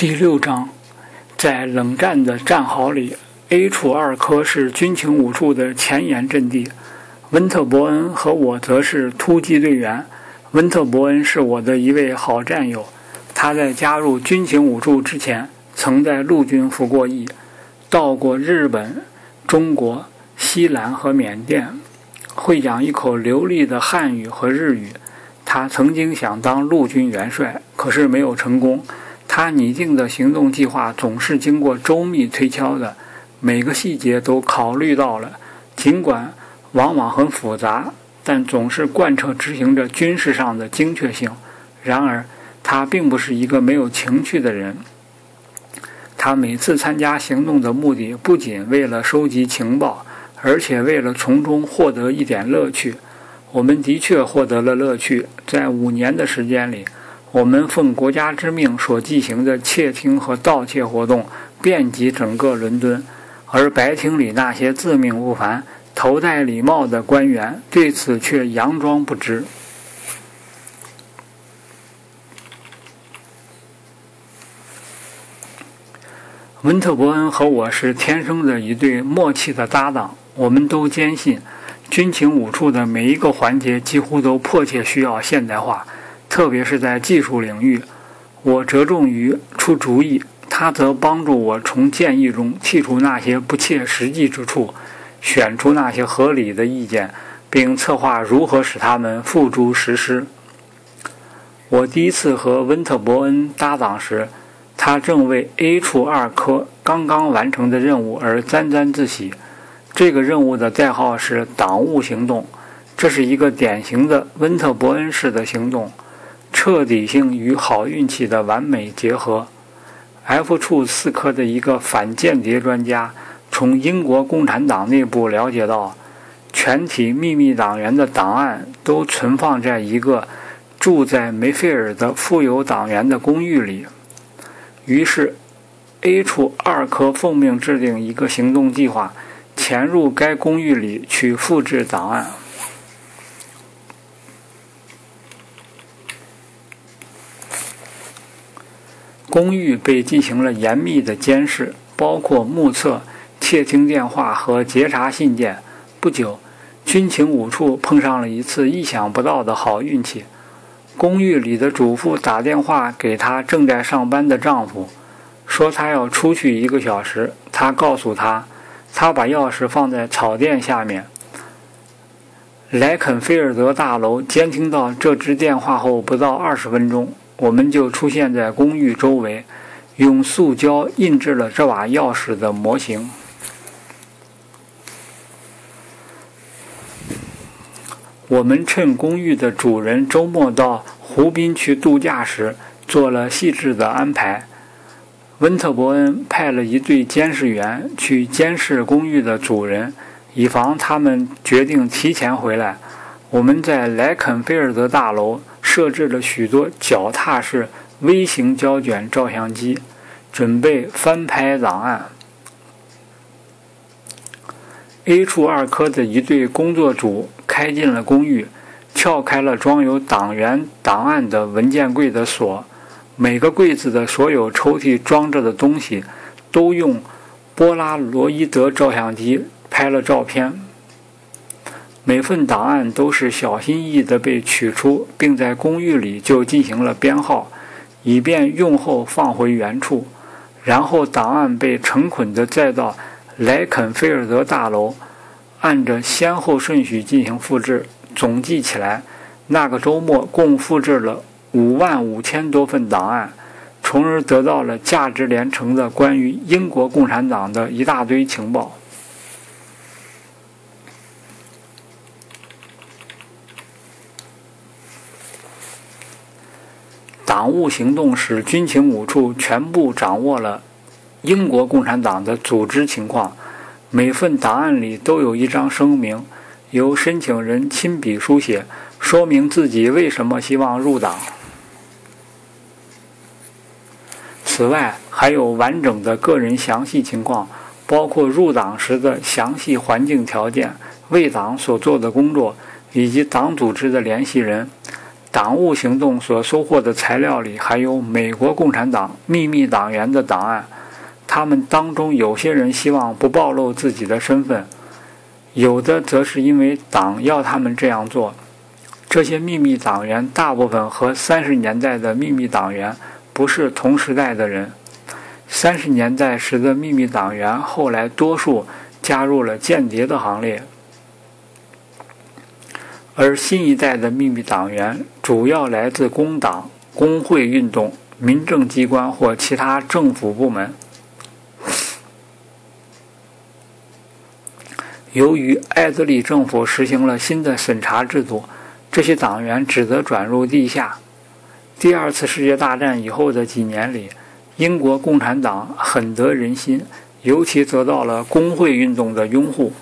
第六章，在冷战的战壕里，A 处二科是军情五处的前沿阵地，温特伯恩和我则是突击队员。温特伯恩是我的一位好战友，他在加入军情五处之前，曾在陆军服过役，到过日本、中国、西兰和缅甸，会讲一口流利的汉语和日语。他曾经想当陆军元帅，可是没有成功。他拟定的行动计划总是经过周密推敲的，每个细节都考虑到了。尽管往往很复杂，但总是贯彻执行着军事上的精确性。然而，他并不是一个没有情趣的人。他每次参加行动的目的不仅为了收集情报，而且为了从中获得一点乐趣。我们的确获得了乐趣，在五年的时间里。我们奉国家之命所进行的窃听和盗窃活动遍及整个伦敦，而白厅里那些自命不凡、头戴礼帽的官员对此却佯装不知。温特伯恩和我是天生的一对默契的搭档，我们都坚信，军情五处的每一个环节几乎都迫切需要现代化。特别是在技术领域，我着重于出主意，他则帮助我从建议中剔除那些不切实际之处，选出那些合理的意见，并策划如何使他们付诸实施。我第一次和温特伯恩搭档时，他正为 A 处二科刚刚完成的任务而沾沾自喜。这个任务的代号是“党务行动”，这是一个典型的温特伯恩式的行动。彻底性与好运气的完美结合。F 处四科的一个反间谍专家从英国共产党内部了解到，全体秘密党员的档案都存放在一个住在梅菲尔的富有党员的公寓里。于是，A 处二科奉命制定一个行动计划，潜入该公寓里去复制档案。公寓被进行了严密的监视，包括目测、窃听电话和截查信件。不久，军情五处碰上了一次意想不到的好运气。公寓里的主妇打电话给她正在上班的丈夫，说她要出去一个小时。她告诉他，她把钥匙放在草垫下面。莱肯菲尔德大楼监听到这支电话后不到二十分钟。我们就出现在公寓周围，用塑胶印制了这把钥匙的模型。我们趁公寓的主人周末到湖滨去度假时，做了细致的安排。温特伯恩派了一队监视员去监视公寓的主人，以防他们决定提前回来。我们在莱肯菲尔德大楼。设置了许多脚踏式微型胶卷照相机，准备翻拍档案。A 处二科的一队工作组开进了公寓，撬开了装有党员档案的文件柜的锁。每个柜子的所有抽屉装着的东西，都用波拉罗伊德照相机拍了照片。每份档案都是小心翼翼地被取出，并在公寓里就进行了编号，以便用后放回原处。然后档案被成捆地载到莱肯菲尔德大楼，按着先后顺序进行复制。总计起来，那个周末共复制了五万五千多份档案，从而得到了价值连城的关于英国共产党的一大堆情报。党务行动使军情五处全部掌握了英国共产党的组织情况。每份档案里都有一张声明，由申请人亲笔书写，说明自己为什么希望入党。此外，还有完整的个人详细情况，包括入党时的详细环境条件、为党所做的工作以及党组织的联系人。党务行动所收获的材料里还有美国共产党秘密党员的档案。他们当中有些人希望不暴露自己的身份，有的则是因为党要他们这样做。这些秘密党员大部分和三十年代的秘密党员不是同时代的人。三十年代时的秘密党员后来多数加入了间谍的行列，而新一代的秘密党员主要来自工党、工会运动、民政机关或其他政府部门。由于艾德里政府实行了新的审查制度，这些党员只得转入地下。第二次世界大战以后的几年里，英国共产党很得人心，尤其得到了工会运动的拥护。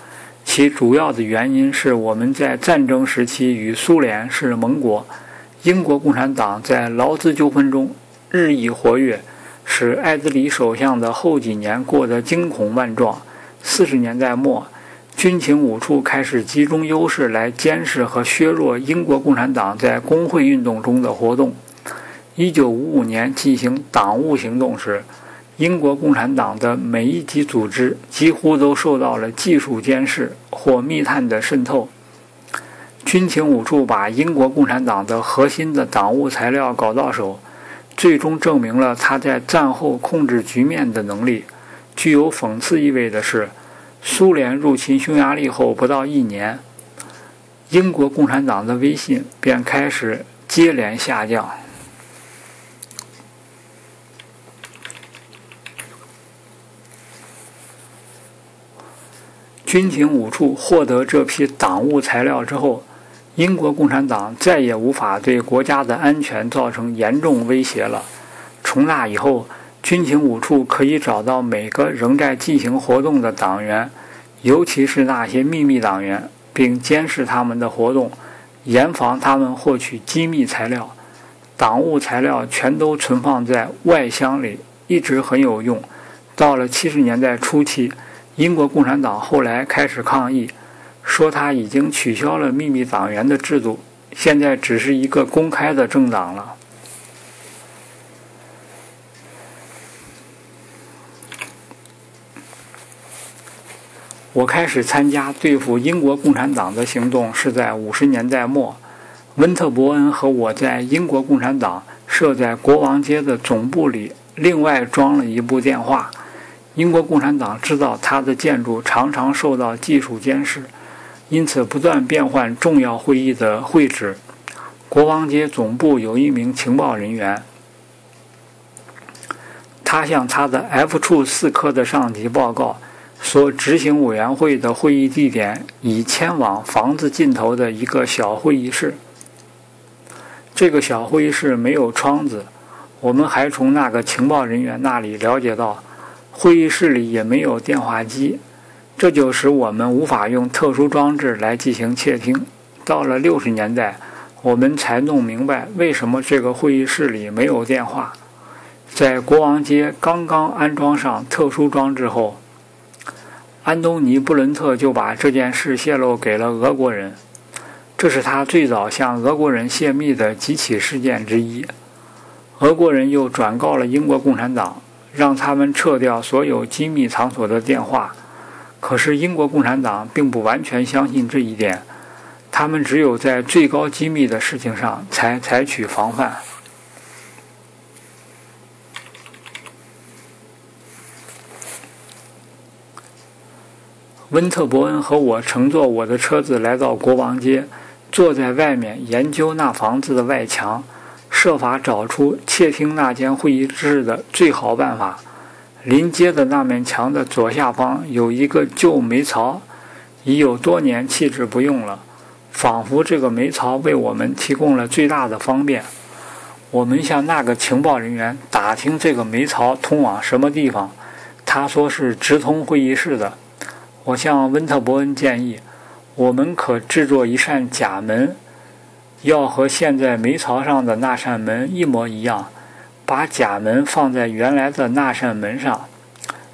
其主要的原因是我们在战争时期与苏联是盟国，英国共产党在劳资纠纷中日益活跃，使艾德里首相的后几年过得惊恐万状。四十年代末。军情五处开始集中优势来监视和削弱英国共产党在工会运动中的活动。1955年进行党务行动时，英国共产党的每一级组织几乎都受到了技术监视或密探的渗透。军情五处把英国共产党的核心的党务材料搞到手，最终证明了他在战后控制局面的能力。具有讽刺意味的是。苏联入侵匈牙利后不到一年，英国共产党的威信便开始接连下降。军情五处获得这批党务材料之后，英国共产党再也无法对国家的安全造成严重威胁了。从那以后。军情五处可以找到每个仍在进行活动的党员，尤其是那些秘密党员，并监视他们的活动，严防他们获取机密材料。党务材料全都存放在外箱里，一直很有用。到了七十年代初期，英国共产党后来开始抗议，说他已经取消了秘密党员的制度，现在只是一个公开的政党了。我开始参加对付英国共产党的行动是在五十年代末。温特伯恩和我在英国共产党设在国王街的总部里另外装了一部电话。英国共产党知道他的建筑常常受到技术监视，因此不断变换重要会议的会址。国王街总部有一名情报人员，他向他的 F 处四科的上级报告。说，执行委员会的会议地点已迁往房子尽头的一个小会议室。这个小会议室没有窗子。我们还从那个情报人员那里了解到，会议室里也没有电话机。这就使我们无法用特殊装置来进行窃听。到了六十年代，我们才弄明白为什么这个会议室里没有电话。在国王街刚刚安装上特殊装置后。安东尼·布伦特就把这件事泄露给了俄国人，这是他最早向俄国人泄密的几起事件之一。俄国人又转告了英国共产党，让他们撤掉所有机密场所的电话。可是英国共产党并不完全相信这一点，他们只有在最高机密的事情上才采取防范。温特伯恩和我乘坐我的车子来到国王街，坐在外面研究那房子的外墙，设法找出窃听那间会议室的最好办法。临街的那面墙的左下方有一个旧煤槽，已有多年弃置不用了，仿佛这个煤槽为我们提供了最大的方便。我们向那个情报人员打听这个煤槽通往什么地方，他说是直通会议室的。我向温特伯恩建议，我们可制作一扇假门，要和现在煤槽上的那扇门一模一样。把假门放在原来的那扇门上，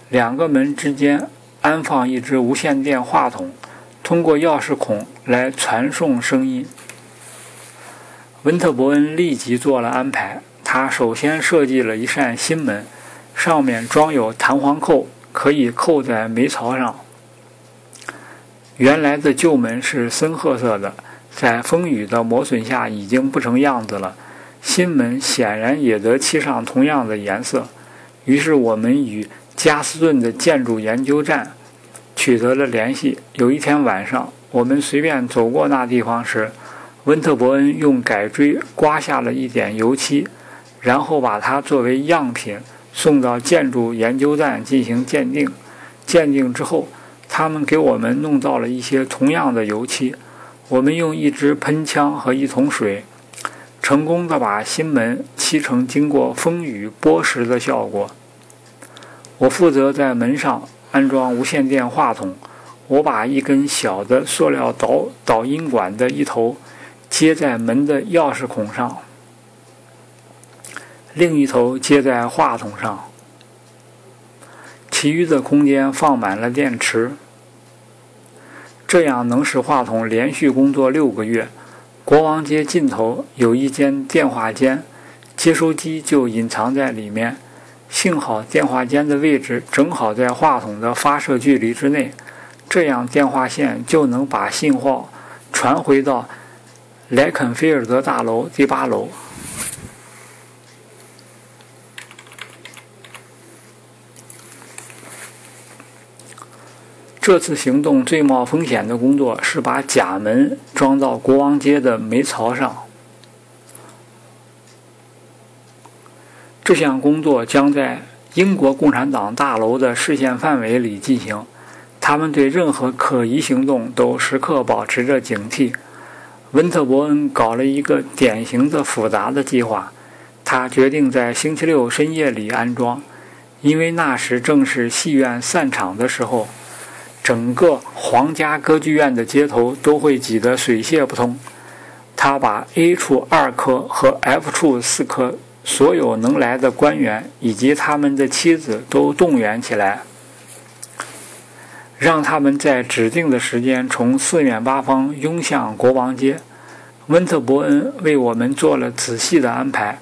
两个门之间安放一只无线电话筒，通过钥匙孔来传送声音。温特伯恩立即做了安排。他首先设计了一扇新门，上面装有弹簧扣，可以扣在煤槽上。原来的旧门是深褐色的，在风雨的磨损下已经不成样子了。新门显然也得漆上同样的颜色。于是我们与加斯顿的建筑研究站取得了联系。有一天晚上，我们随便走过那地方时，温特伯恩用改锥刮下了一点油漆，然后把它作为样品送到建筑研究站进行鉴定。鉴定之后，他们给我们弄到了一些同样的油漆。我们用一支喷枪和一桶水。成功的把新门漆成经过风雨剥蚀的效果。我负责在门上安装无线电话筒。我把一根小的塑料导导音管的一头接在门的钥匙孔上，另一头接在话筒上。其余的空间放满了电池，这样能使话筒连续工作六个月。国王街尽头有一间电话间，接收机就隐藏在里面。幸好电话间的位置正好在话筒的发射距离之内，这样电话线就能把信号传回到莱肯菲尔德大楼第八楼。这次行动最冒风险的工作是把假门装到国王街的煤槽上。这项工作将在英国共产党大楼的视线范围里进行，他们对任何可疑行动都时刻保持着警惕。温特伯恩搞了一个典型的复杂的计划，他决定在星期六深夜里安装，因为那时正是戏院散场的时候。整个皇家歌剧院的街头都会挤得水泄不通。他把 A 处二科和 F 处四科所有能来的官员以及他们的妻子都动员起来，让他们在指定的时间从四面八方涌向国王街。温特伯恩为我们做了仔细的安排，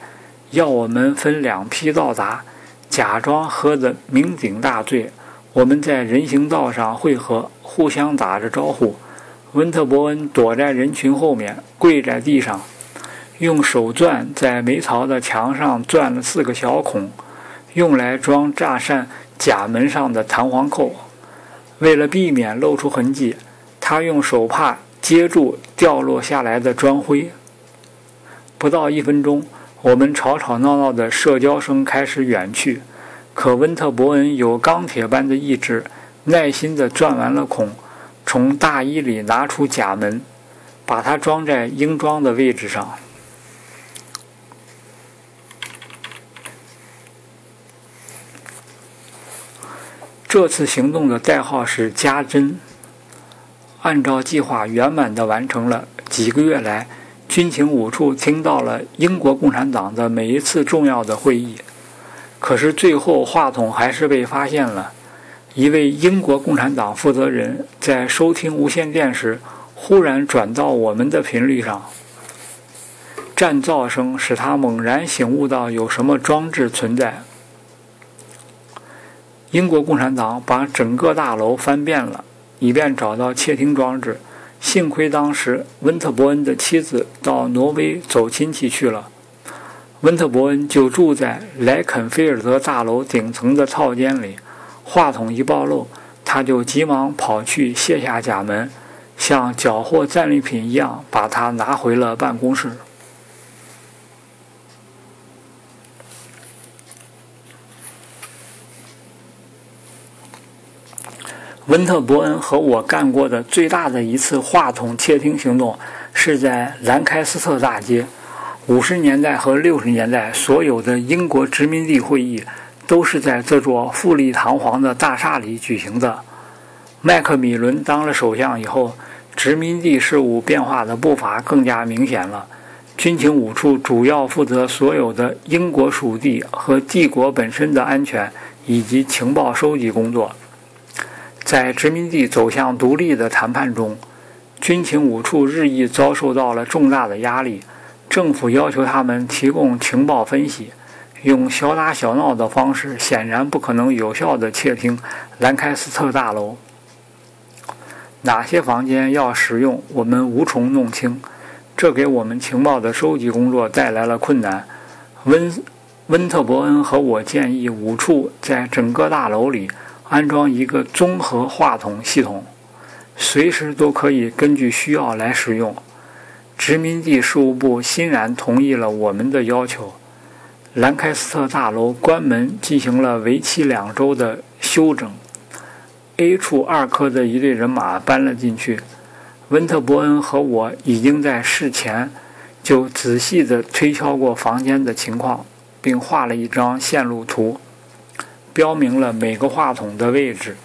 要我们分两批到达，假装喝得酩酊大醉。我们在人行道上汇合，互相打着招呼。温特伯恩躲在人群后面，跪在地上，用手钻在煤槽的墙上钻了四个小孔，用来装炸扇假门上的弹簧扣。为了避免露出痕迹，他用手帕接住掉落下来的砖灰。不到一分钟，我们吵吵闹闹的社交声开始远去。可温特伯恩有钢铁般的意志，耐心地钻完了孔，从大衣里拿出假门，把它装在应装的位置上。这次行动的代号是“加针”。按照计划圆满地完成了。几个月来，军情五处听到了英国共产党的每一次重要的会议。可是最后，话筒还是被发现了。一位英国共产党负责人在收听无线电时，忽然转到我们的频率上。战噪声使他猛然醒悟到有什么装置存在。英国共产党把整个大楼翻遍了，以便找到窃听装置。幸亏当时温特伯恩的妻子到挪威走亲戚去了。温特伯恩就住在莱肯菲尔德大楼顶层的套间里。话筒一暴露，他就急忙跑去卸下假门，像缴获战利品一样把它拿回了办公室。温特伯恩和我干过的最大的一次话筒窃听行动，是在兰开斯特大街。五十年代和六十年代，所有的英国殖民地会议都是在这座富丽堂皇的大厦里举行的。麦克米伦当了首相以后，殖民地事务变化的步伐更加明显了。军情五处主要负责所有的英国属地和帝国本身的安全以及情报收集工作。在殖民地走向独立的谈判中，军情五处日益遭受到了重大的压力。政府要求他们提供情报分析，用小打小闹的方式显然不可能有效地窃听兰开斯特大楼。哪些房间要使用，我们无从弄清，这给我们情报的收集工作带来了困难。温温特伯恩和我建议五处在整个大楼里安装一个综合话筒系统，随时都可以根据需要来使用。殖民地事务部欣然同意了我们的要求。兰开斯特大楼关门进行了为期两周的休整。A 处二科的一队人马搬了进去。温特伯恩和我已经在事前就仔细地推敲过房间的情况，并画了一张线路图，标明了每个话筒的位置。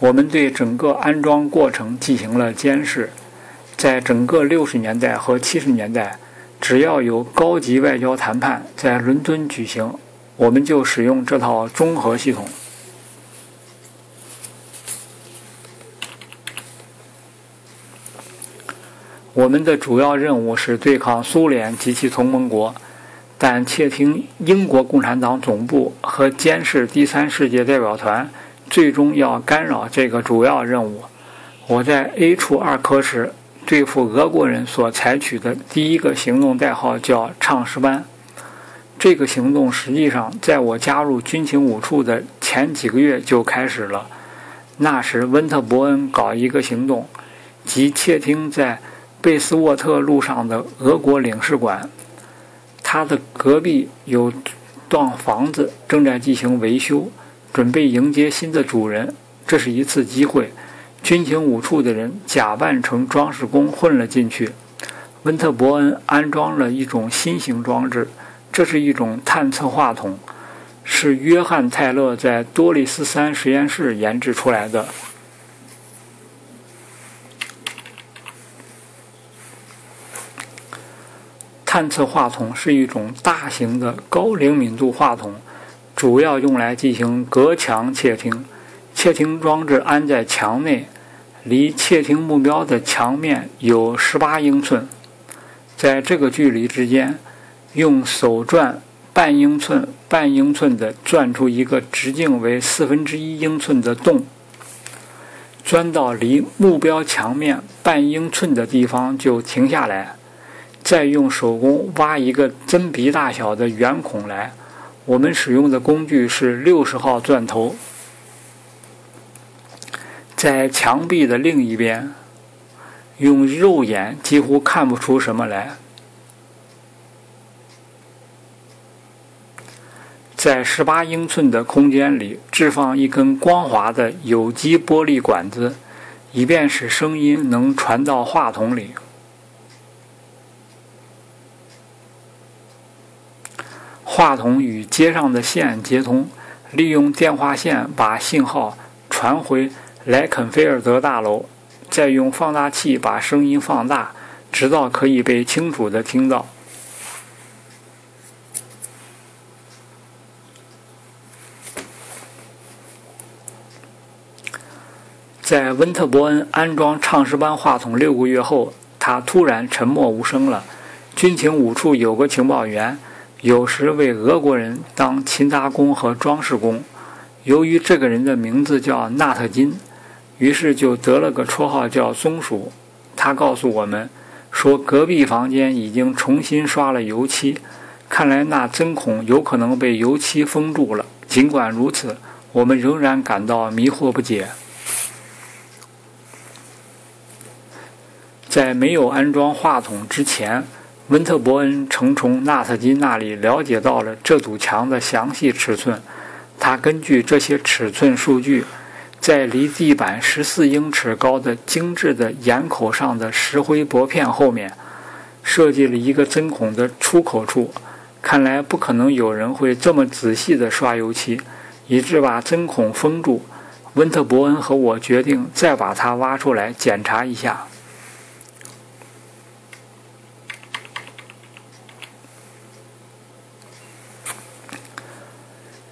我们对整个安装过程进行了监视。在整个六十年代和七十年代，只要有高级外交谈判在伦敦举行，我们就使用这套综合系统。我们的主要任务是对抗苏联及其同盟国，但窃听英国共产党总部和监视第三世界代表团，最终要干扰这个主要任务。我在 A 处二科时。对付俄国人所采取的第一个行动代号叫“唱诗班”。这个行动实际上在我加入军情五处的前几个月就开始了。那时，温特伯恩搞一个行动，即窃听在贝斯沃特路上的俄国领事馆。他的隔壁有幢房子正在进行维修，准备迎接新的主人。这是一次机会。军情五处的人假扮成装饰工混了进去。温特伯恩安装了一种新型装置，这是一种探测话筒，是约翰·泰勒在多利斯山实验室研制出来的。探测话筒是一种大型的高灵敏度话筒，主要用来进行隔墙窃听。窃听装置安在墙内。离窃听目标的墙面有十八英寸，在这个距离之间，用手钻半英寸、半英寸的钻出一个直径为四分之一英寸的洞，钻到离目标墙面半英寸的地方就停下来，再用手工挖一个针鼻大小的圆孔来。我们使用的工具是六十号钻头。在墙壁的另一边，用肉眼几乎看不出什么来。在十八英寸的空间里置放一根光滑的有机玻璃管子，以便使声音能传到话筒里。话筒与接上的线接通，利用电话线把信号传回。莱肯菲尔德大楼，再用放大器把声音放大，直到可以被清楚的听到。在温特伯恩安装唱诗班话筒六个月后，他突然沉默无声了。军情五处有个情报员，有时为俄国人当勤杂工和装饰工。由于这个人的名字叫纳特金。于是就得了个绰号叫“松鼠”。他告诉我们说，隔壁房间已经重新刷了油漆，看来那针孔有可能被油漆封住了。尽管如此，我们仍然感到迷惑不解。在没有安装话筒之前，温特伯恩曾从纳特金那里了解到了这堵墙的详细尺寸。他根据这些尺寸数据。在离地板十四英尺高的精致的檐口上的石灰薄片后面，设计了一个针孔的出口处。看来不可能有人会这么仔细地刷油漆，以致把针孔封住。温特伯恩和我决定再把它挖出来检查一下。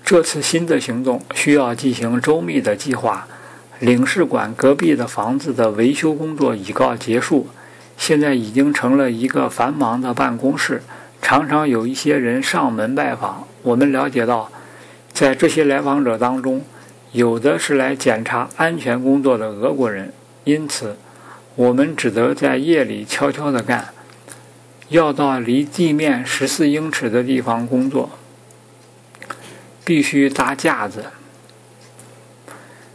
这次新的行动需要进行周密的计划。领事馆隔壁的房子的维修工作已告结束，现在已经成了一个繁忙的办公室，常常有一些人上门拜访。我们了解到，在这些来访者当中，有的是来检查安全工作的俄国人，因此我们只得在夜里悄悄地干，要到离地面十四英尺的地方工作，必须搭架子。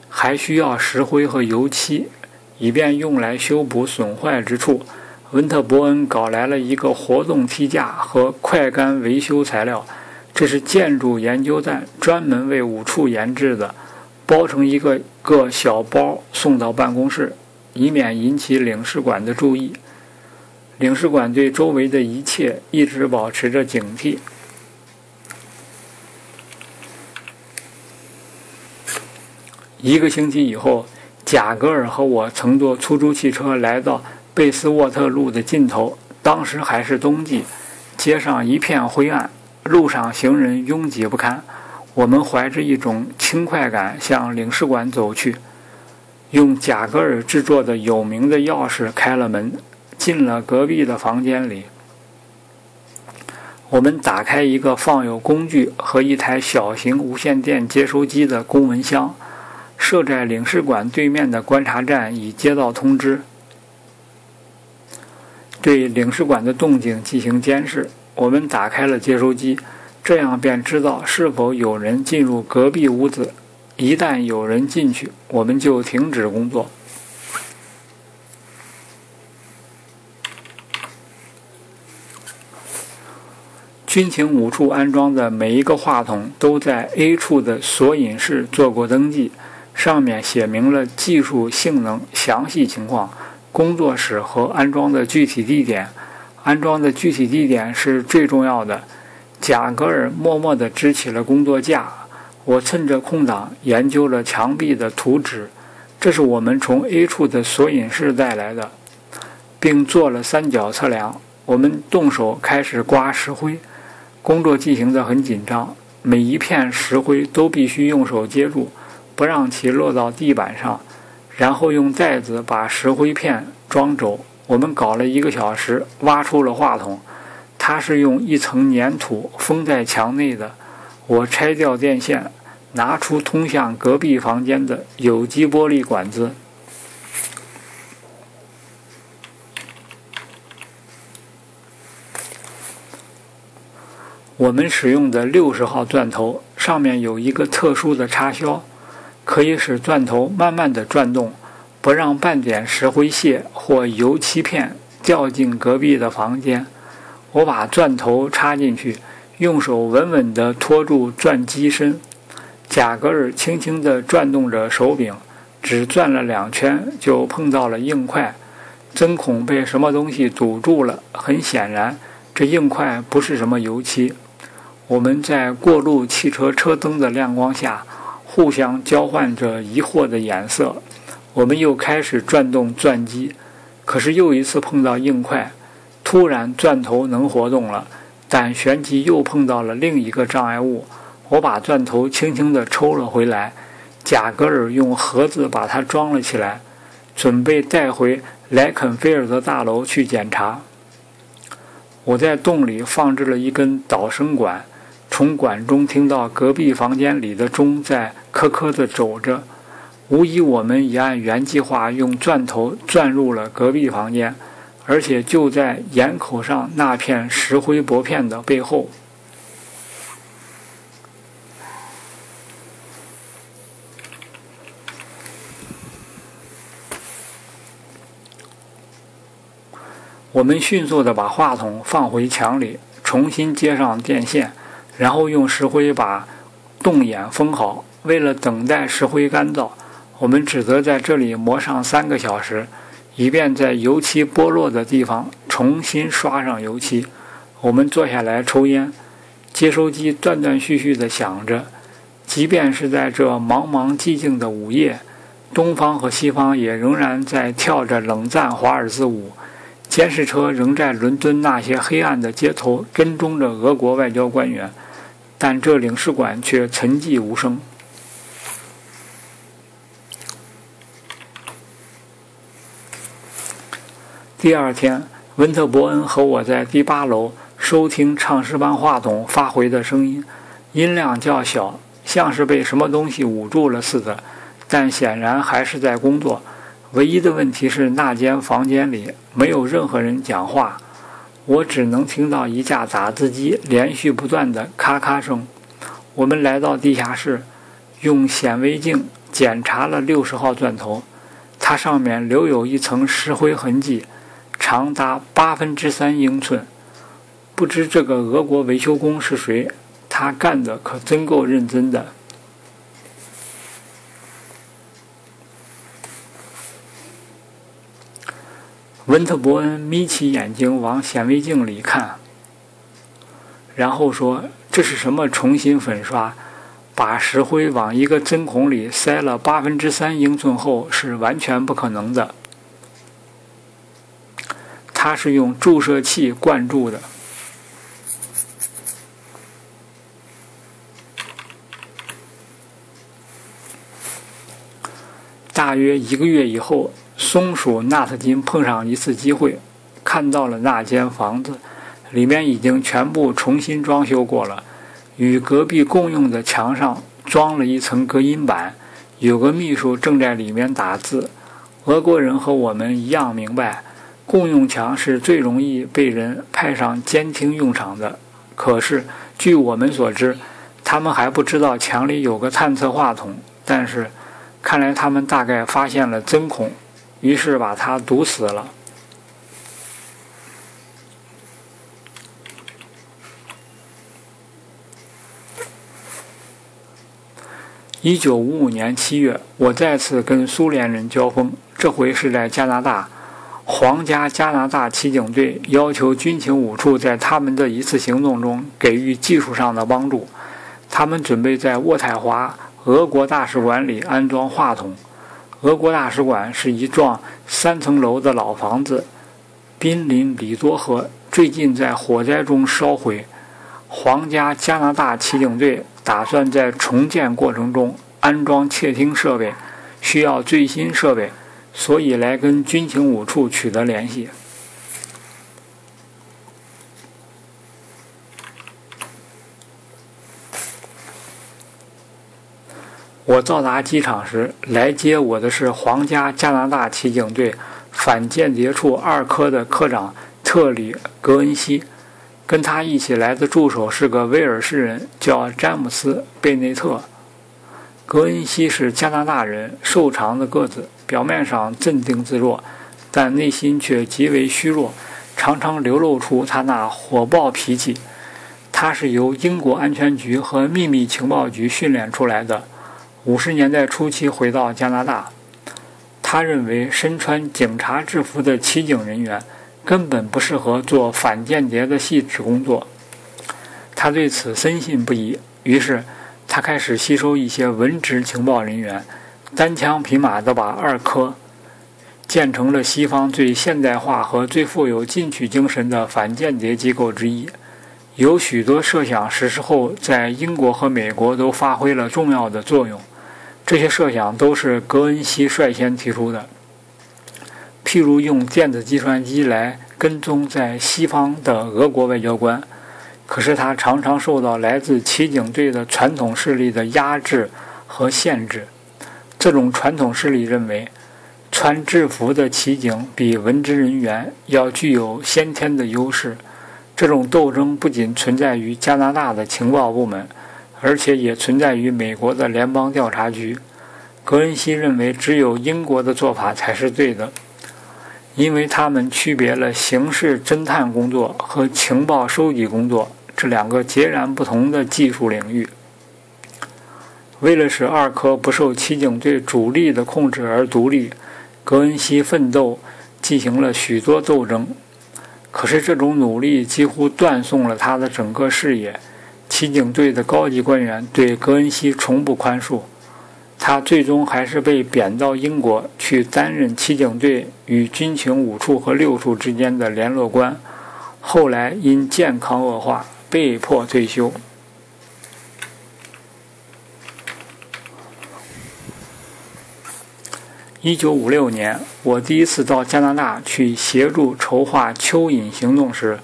还需要石灰和油漆，以便用来修补损坏之处。温特伯恩搞来了一个活动梯架和快干维修材料，这是建筑研究站专门为五处研制的，包成一个个小包送到办公室，以免引起领事馆的注意。领事馆对周围的一切一直保持着警惕。一个星期以后，贾格尔和我乘坐出租汽车来到贝斯沃特路的尽头。当时还是冬季，街上一片灰暗，路上行人拥挤不堪。我们怀着一种轻快感向领事馆走去，用贾格尔制作的有名的钥匙开了门，进了隔壁的房间里。我们打开一个放有工具和一台小型无线电接收机的公文箱。设在领事馆对面的观察站已接到通知，对领事馆的动静进行监视。我们打开了接收机，这样便知道是否有人进入隔壁屋子。一旦有人进去，我们就停止工作。军情五处安装的每一个话筒都在 A 处的索引室做过登记。上面写明了技术性能详细情况、工作室和安装的具体地点。安装的具体地点是最重要的。贾格尔默默地支起了工作架，我趁着空档研究了墙壁的图纸。这是我们从 A 处的索引室带来的，并做了三角测量。我们动手开始刮石灰，工作进行得很紧张，每一片石灰都必须用手接住。不让其落到地板上，然后用袋子把石灰片装走。我们搞了一个小时，挖出了话筒，它是用一层粘土封在墙内的。我拆掉电线，拿出通向隔壁房间的有机玻璃管子。我们使用的六十号钻头上面有一个特殊的插销。可以使钻头慢慢地转动，不让半点石灰屑或油漆片掉进隔壁的房间。我把钻头插进去，用手稳稳地托住钻机身。贾格尔轻轻地转动着手柄，只转了两圈就碰到了硬块，针孔被什么东西堵住了。很显然，这硬块不是什么油漆。我们在过路汽车车灯的亮光下。互相交换着疑惑的眼色，我们又开始转动钻机，可是又一次碰到硬块。突然，钻头能活动了，但旋即又碰到了另一个障碍物。我把钻头轻轻地抽了回来，贾格尔用盒子把它装了起来，准备带回莱肯菲尔德大楼去检查。我在洞里放置了一根导声管。从管中听到隔壁房间里的钟在磕磕的走着，无疑我们已按原计划用钻头钻入了隔壁房间，而且就在檐口上那片石灰薄片的背后。我们迅速地把话筒放回墙里，重新接上电线。然后用石灰把洞眼封好。为了等待石灰干燥，我们只得在这里磨上三个小时，以便在油漆剥落的地方重新刷上油漆。我们坐下来抽烟，接收机断断续续地响着。即便是在这茫茫寂静的午夜，东方和西方也仍然在跳着冷战华尔兹舞。监视车仍在伦敦那些黑暗的街头跟踪着俄国外交官员，但这领事馆却沉寂无声。第二天，温特伯恩和我在第八楼收听唱诗班话筒发回的声音，音量较小，像是被什么东西捂住了似的，但显然还是在工作。唯一的问题是，那间房间里没有任何人讲话，我只能听到一架打字机连续不断的咔咔声。我们来到地下室，用显微镜检查了六十号钻头。它上面留有一层石灰痕迹，长达八分之三英寸。不知这个俄国维修工是谁？他干的可真够认真的。温特伯恩眯起眼睛往显微镜里看，然后说：“这是什么重新粉刷？”把石灰往一个针孔里塞了八分之三英寸厚是完全不可能的。它是用注射器灌注的。大约一个月以后，松鼠纳特金碰上一次机会，看到了那间房子，里面已经全部重新装修过了。与隔壁共用的墙上装了一层隔音板，有个秘书正在里面打字。俄国人和我们一样明白，共用墙是最容易被人派上监听用场的。可是，据我们所知，他们还不知道墙里有个探测话筒。但是，看来他们大概发现了针孔，于是把它堵死了。一九五五年七月，我再次跟苏联人交锋，这回是在加拿大。皇家加拿大骑警队要求军情五处在他们的一次行动中给予技术上的帮助。他们准备在渥太华俄国大使馆里安装话筒。俄国大使馆是一幢三层楼的老房子，濒临里多河，最近在火灾中烧毁。皇家加拿大骑警队。打算在重建过程中安装窃听设备，需要最新设备，所以来跟军情五处取得联系。我到达机场时，来接我的是皇家加拿大骑警队反间谍处二科的科长特里·格恩西。跟他一起来的助手是个威尔士人，叫詹姆斯·贝内特。格恩西是加拿大人，瘦长的个子，表面上镇定自若，但内心却极为虚弱，常常流露出他那火爆脾气。他是由英国安全局和秘密情报局训练出来的，五十年代初期回到加拿大。他认为身穿警察制服的骑警人员。根本不适合做反间谍的细致工作，他对此深信不疑。于是，他开始吸收一些文职情报人员，单枪匹马地把二科建成了西方最现代化和最富有进取精神的反间谍机构之一。有许多设想实施后，在英国和美国都发挥了重要的作用。这些设想都是格恩西率先提出的。譬如用电子计算机来跟踪在西方的俄国外交官，可是他常常受到来自骑警队的传统势力的压制和限制。这种传统势力认为，穿制服的骑警比文职人员要具有先天的优势。这种斗争不仅存在于加拿大的情报部门，而且也存在于美国的联邦调查局。格恩西认为，只有英国的做法才是对的。因为他们区别了刑事侦探工作和情报收集工作这两个截然不同的技术领域。为了使二科不受骑警队主力的控制而独立，格恩西奋斗进行了许多斗争。可是这种努力几乎断送了他的整个事业。骑警队的高级官员对格恩西从不宽恕。他最终还是被贬到英国去担任骑警队与军情五处和六处之间的联络官，后来因健康恶化被迫退休。一九五六年，我第一次到加拿大去协助筹划蚯蚓行动时，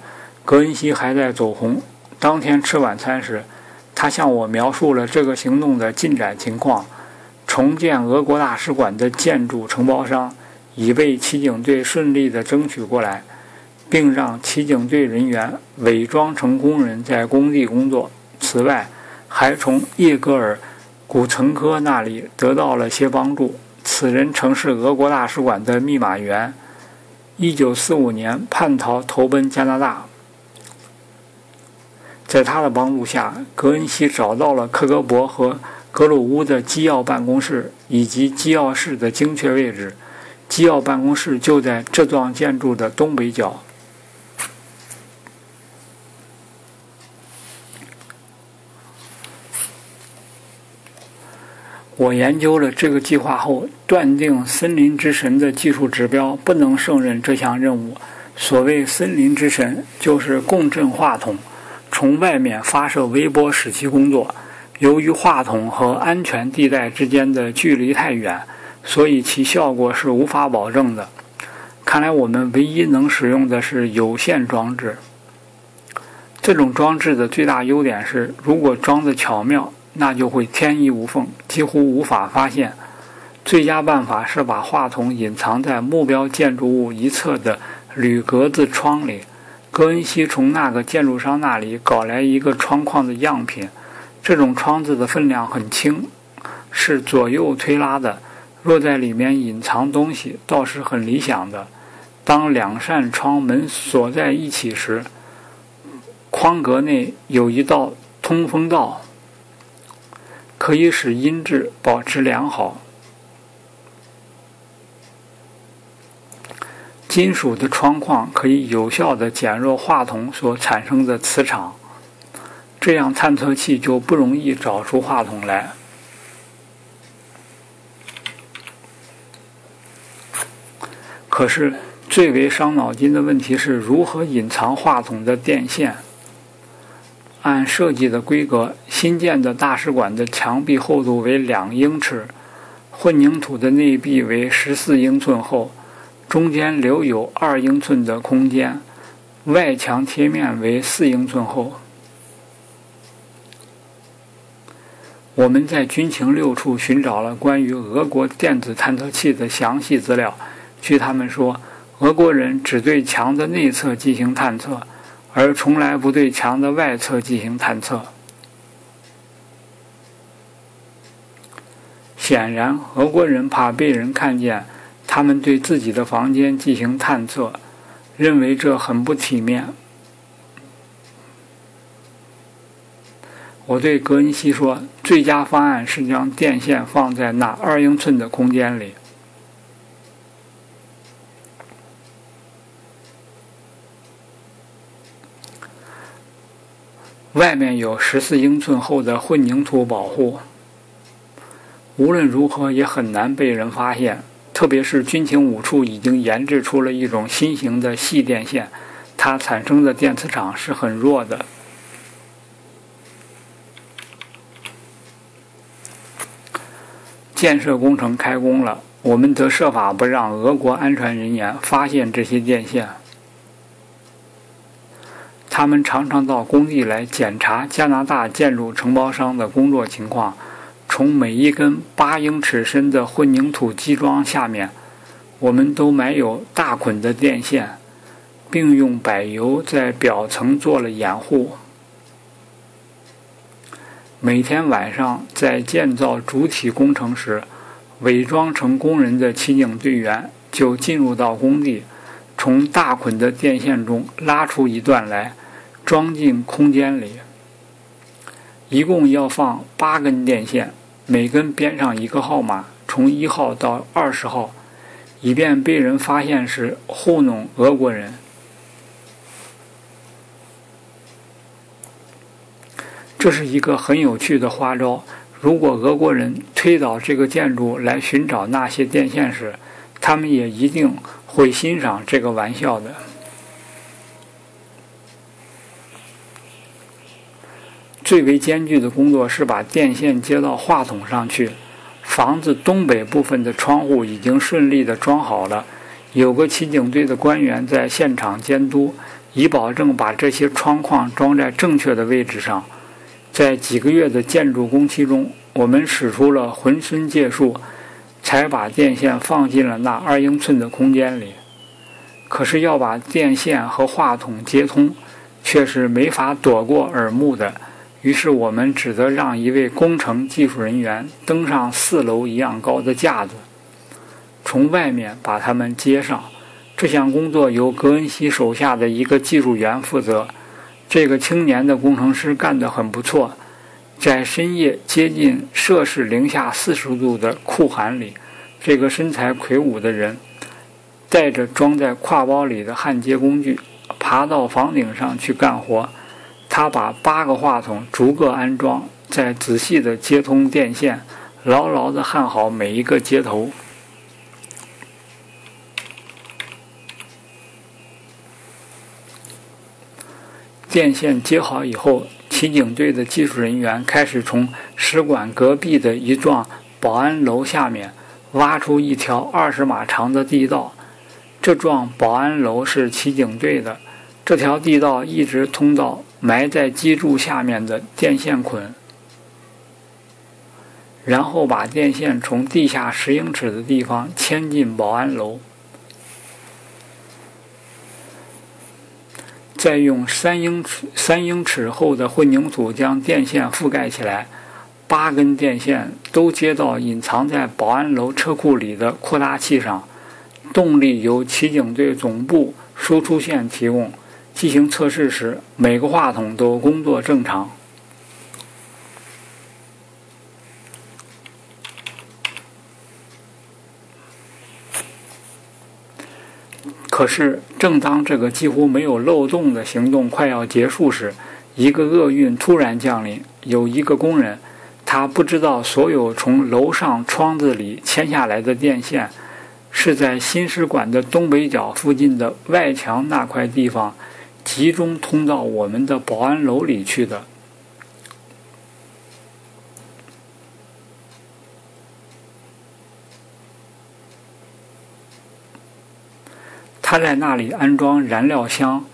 格恩西还在走红。当天吃晚餐时，他向我描述了这个行动的进展情况。重建俄国大使馆的建筑承包商已被骑警队顺利地争取过来，并让骑警队人员伪装成工人在工地工作。此外，还从叶戈尔·古岑科那里得到了些帮助。此人曾是俄国大使馆的密码员。1945年叛逃投奔加拿大，在他的帮助下，格恩西找到了克格勃和格鲁乌的机要办公室以及机要室的精确位置。机要办公室就在这幢建筑的东北角。我研究了这个计划后，断定森林之神的技术指标不能胜任这项任务。所谓森林之神，就是共振话筒从外面发射微波使其工作。由于话筒和安全地带之间的距离太远，所以其效果是无法保证的。看来我们唯一能使用的是有线装置。这种装置的最大优点是，如果装得巧妙。那就会天衣无缝，几乎无法发现。最佳办法是把话筒隐藏在目标建筑物一侧的铝格子窗里。格恩西从那个建筑商那里搞来一个窗框的样品。这种窗子的分量很轻，是左右推拉的。若在里面隐藏东西，倒是很理想的。当两扇窗门锁在一起时，框格内有一道通风道。可以使音质保持良好。金属的窗框可以有效地减弱话筒所产生的磁场，这样探测器就不容易找出话筒来。可是，最为伤脑筋的问题是如何隐藏话筒的电线。按设计的规格，新建的大使馆的墙壁厚度为两英尺，混凝土的内壁为十四英寸厚，中间留有二英寸的空间，外墙贴面为四英寸厚。我们在军情六处寻找了关于俄国电子探测器的详细资料，据他们说，俄国人只对墙的内侧进行探测。而从来不对墙的外侧进行探测。显然，俄国人怕被人看见他们对自己的房间进行探测，认为这很不体面。我对格恩西说：“最佳方案是将电线放在那二英寸的空间里。”外面有十四英寸厚的混凝土保护，无论如何也很难被人发现。特别是军情五处已经研制出了一种新型的细电线，它产生的电磁场是很弱的。建设工程开工了，我们则设法不让俄国安全人员发现这些电线。他们常常到工地来检查加拿大建筑承包商的工作情况。从每一根八英尺深的混凝土基桩下面，我们都埋有大捆的电线，并用柏油在表层做了掩护。每天晚上在建造主体工程时，伪装成工人的骑警队员就进入到工地，从大捆的电线中拉出一段来。装进空间里，一共要放八根电线，每根编上一个号码，从一号到二十号，以便被人发现时糊弄俄国人。这是一个很有趣的花招。如果俄国人推倒这个建筑来寻找那些电线时，他们也一定会欣赏这个玩笑的。最为艰巨的工作是把电线接到话筒上去。房子东北部分的窗户已经顺利的装好了，有个骑警队的官员在现场监督，以保证把这些窗框装在正确的位置上。在几个月的建筑工期中，我们使出了浑身解数，才把电线放进了那二英寸的空间里。可是要把电线和话筒接通，却是没法躲过耳目的。于是我们只得让一位工程技术人员登上四楼一样高的架子，从外面把它们接上。这项工作由格恩西手下的一个技术员负责。这个青年的工程师干得很不错。在深夜接近摄氏零下四十度的酷寒里，这个身材魁梧的人带着装在挎包里的焊接工具，爬到房顶上去干活。他把八个话筒逐个安装，再仔细的接通电线，牢牢的焊好每一个接头。电线接好以后，骑警队的技术人员开始从使馆隔壁的一幢保安楼下面挖出一条二十码长的地道。这幢保安楼是骑警队的，这条地道一直通到。埋在基柱下面的电线捆，然后把电线从地下十英尺的地方牵进保安楼，再用三英尺三英尺厚的混凝土将电线覆盖起来。八根电线都接到隐藏在保安楼车库里的扩大器上，动力由骑警队总部输出线提供。进行测试时，每个话筒都工作正常。可是，正当这个几乎没有漏洞的行动快要结束时，一个厄运突然降临。有一个工人，他不知道所有从楼上窗子里牵下来的电线，是在新使馆的东北角附近的外墙那块地方。集中通到我们的保安楼里去的。他在那里安装燃料箱，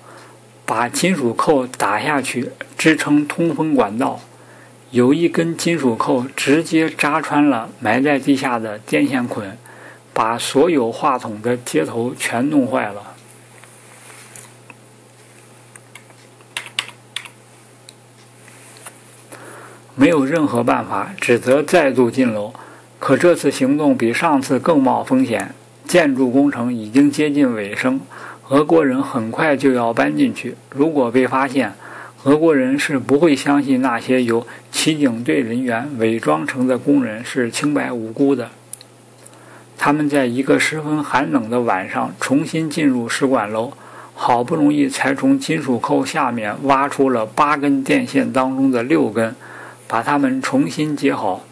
把金属扣打下去支撑通风管道。有一根金属扣直接扎穿了埋在地下的电线捆，把所有话筒的接头全弄坏了。没有任何办法，只得再度进楼。可这次行动比上次更冒风险。建筑工程已经接近尾声，俄国人很快就要搬进去。如果被发现，俄国人是不会相信那些由骑警队人员伪装成的工人是清白无辜的。他们在一个十分寒冷的晚上重新进入使馆楼，好不容易才从金属扣下面挖出了八根电线当中的六根。把它们重新接好。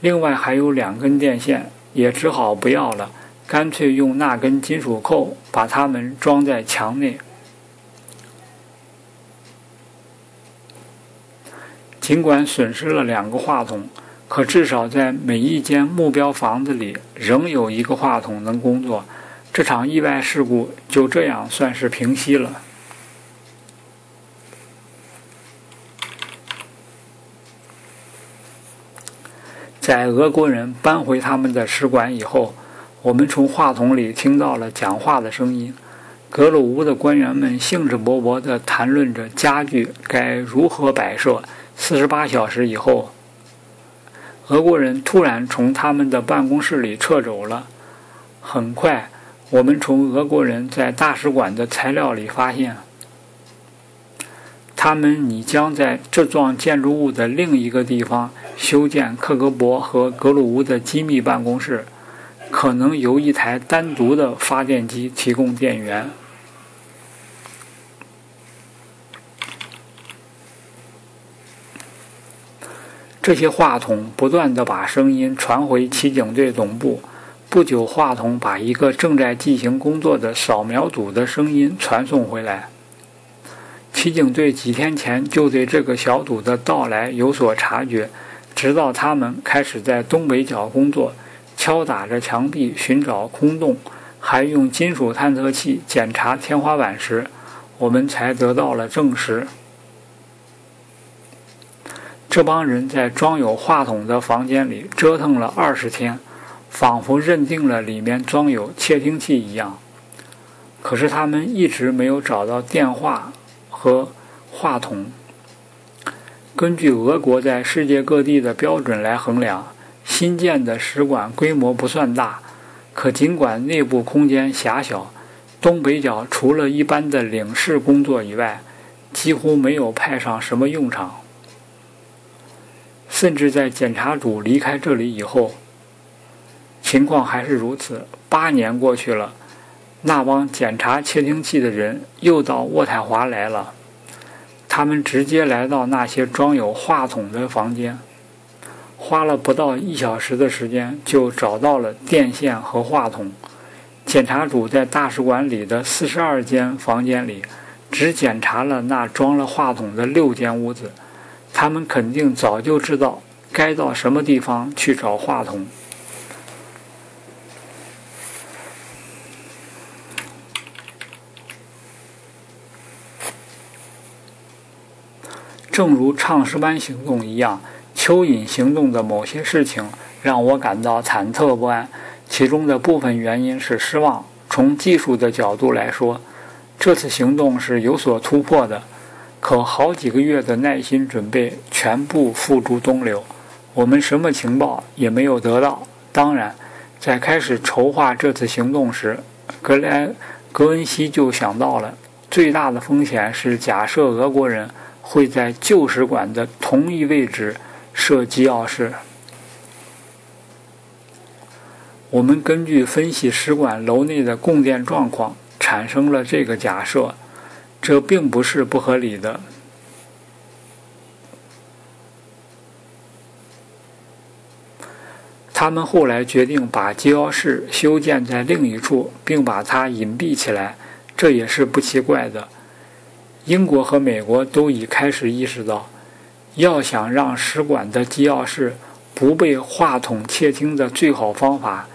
另外还有两根电线，也只好不要了，干脆用那根金属扣把它们装在墙内。尽管损失了两个话筒，可至少在每一间目标房子里仍有一个话筒能工作。这场意外事故就这样算是平息了。在俄国人搬回他们的使馆以后，我们从话筒里听到了讲话的声音。格鲁乌的官员们兴致勃勃地谈论着家具该如何摆设。四十八小时以后，俄国人突然从他们的办公室里撤走了。很快，我们从俄国人在大使馆的材料里发现。他们拟将在这幢建筑物的另一个地方修建克格勃和格鲁乌的机密办公室，可能由一台单独的发电机提供电源。这些话筒不断地把声音传回骑警队总部。不久，话筒把一个正在进行工作的扫描组的声音传送回来。骑警队几天前就对这个小组的到来有所察觉，直到他们开始在东北角工作，敲打着墙壁寻找空洞，还用金属探测器检查天花板时，我们才得到了证实。这帮人在装有话筒的房间里折腾了二十天，仿佛认定了里面装有窃听器一样。可是他们一直没有找到电话和话筒。根据俄国在世界各地的标准来衡量，新建的使馆规模不算大，可尽管内部空间狭小，东北角除了一般的领事工作以外，几乎没有派上什么用场。甚至在检查组离开这里以后，情况还是如此。八年过去了。那帮检查窃听器的人又到渥太华来了。他们直接来到那些装有话筒的房间，花了不到一小时的时间就找到了电线和话筒。检查组在大使馆里的四十二间房间里，只检查了那装了话筒的六间屋子。他们肯定早就知道该到什么地方去找话筒。正如唱诗班行动一样，蚯蚓行动的某些事情让我感到忐忑不安。其中的部分原因是失望。从技术的角度来说，这次行动是有所突破的。可好几个月的耐心准备全部付诸东流，我们什么情报也没有得到。当然，在开始筹划这次行动时，格莱格恩西就想到了最大的风险是假设俄国人。会在旧使馆的同一位置设机要室。我们根据分析使馆楼内的供电状况，产生了这个假设。这并不是不合理的。他们后来决定把机要室修建在另一处，并把它隐蔽起来，这也是不奇怪的。英国和美国都已开始意识到，要想让使馆的机要室不被话筒窃听的最好方法，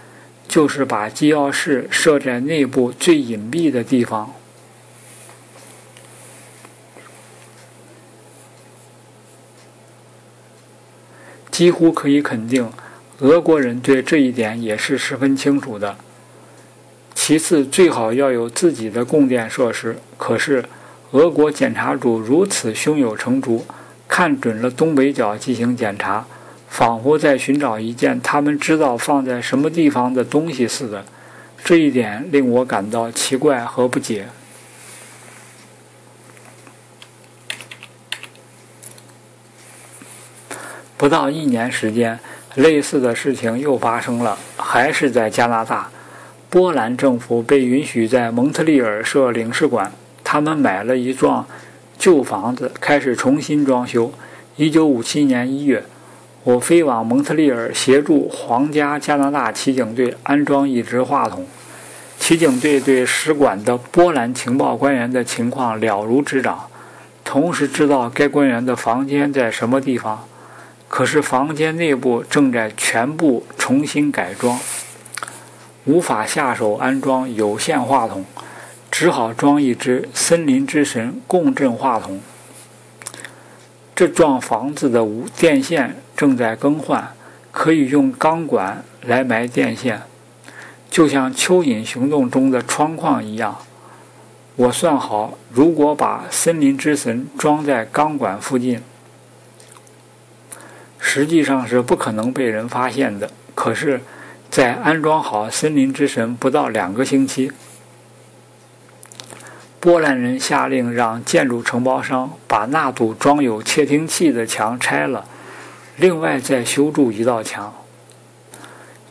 就是把机要室设在内部最隐蔽的地方。几乎可以肯定，俄国人对这一点也是十分清楚的。其次，最好要有自己的供电设施。可是。俄国检查组如此胸有成竹，看准了东北角进行检查，仿佛在寻找一件他们知道放在什么地方的东西似的。这一点令我感到奇怪和不解。不到一年时间，类似的事情又发生了，还是在加拿大。波兰政府被允许在蒙特利尔设领事馆。他们买了一幢旧房子，开始重新装修。一九五七年一月，我飞往蒙特利尔，协助皇家加拿大骑警队安装一支话筒。骑警队对使馆的波兰情报官员的情况了如指掌，同时知道该官员的房间在什么地方。可是房间内部正在全部重新改装，无法下手安装有线话筒。只好装一只森林之神共振话筒。这幢房子的无电线正在更换，可以用钢管来埋电线，就像蚯蚓行动中的窗框一样。我算好，如果把森林之神装在钢管附近，实际上是不可能被人发现的。可是，在安装好森林之神不到两个星期。波兰人下令让建筑承包商把那堵装有窃听器的墙拆了，另外再修筑一道墙。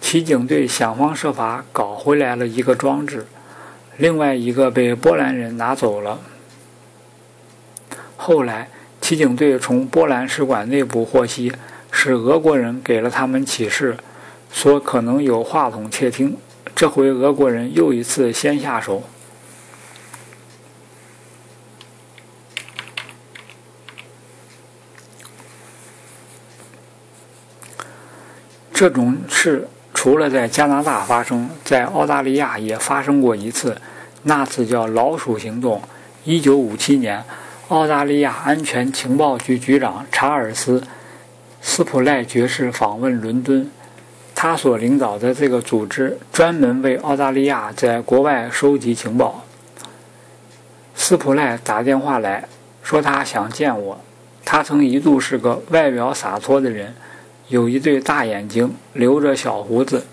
骑警队想方设法搞回来了一个装置，另外一个被波兰人拿走了。后来，骑警队从波兰使馆内部获悉，是俄国人给了他们启示，说可能有话筒窃听。这回俄国人又一次先下手。这种事除了在加拿大发生，在澳大利亚也发生过一次，那次叫“老鼠行动”。一九五七年，澳大利亚安全情报局局长查尔斯·斯普赖爵士访问伦敦，他所领导的这个组织专门为澳大利亚在国外收集情报。斯普赖打电话来说，他想见我。他曾一度是个外表洒脱的人。有一对大眼睛，留着小胡子。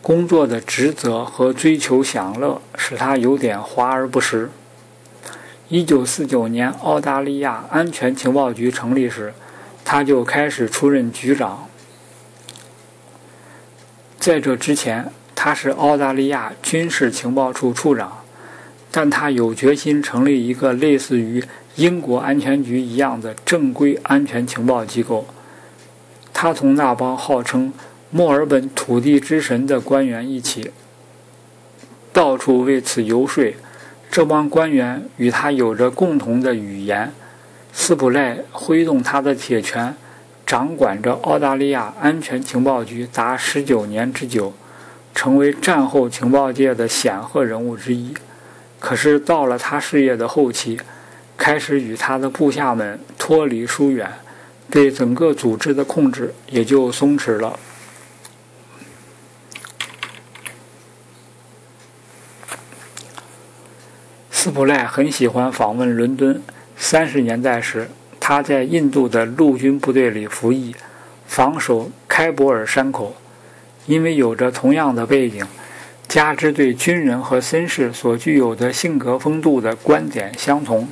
工作的职责和追求享乐使他有点华而不实。一九四九年，澳大利亚安全情报局成立时，他就开始出任局长。在这之前，他是澳大利亚军事情报处处长，但他有决心成立一个类似于英国安全局一样的正规安全情报机构。他同那帮号称墨尔本土地之神的官员一起，到处为此游说。这帮官员与他有着共同的语言。斯普赖挥动他的铁拳，掌管着澳大利亚安全情报局达十九年之久，成为战后情报界的显赫人物之一。可是到了他事业的后期，开始与他的部下们脱离疏远。对整个组织的控制也就松弛了。斯普赖很喜欢访问伦敦。三十年代时，他在印度的陆军部队里服役，防守开伯尔山口。因为有着同样的背景，加之对军人和绅士所具有的性格风度的观点相同。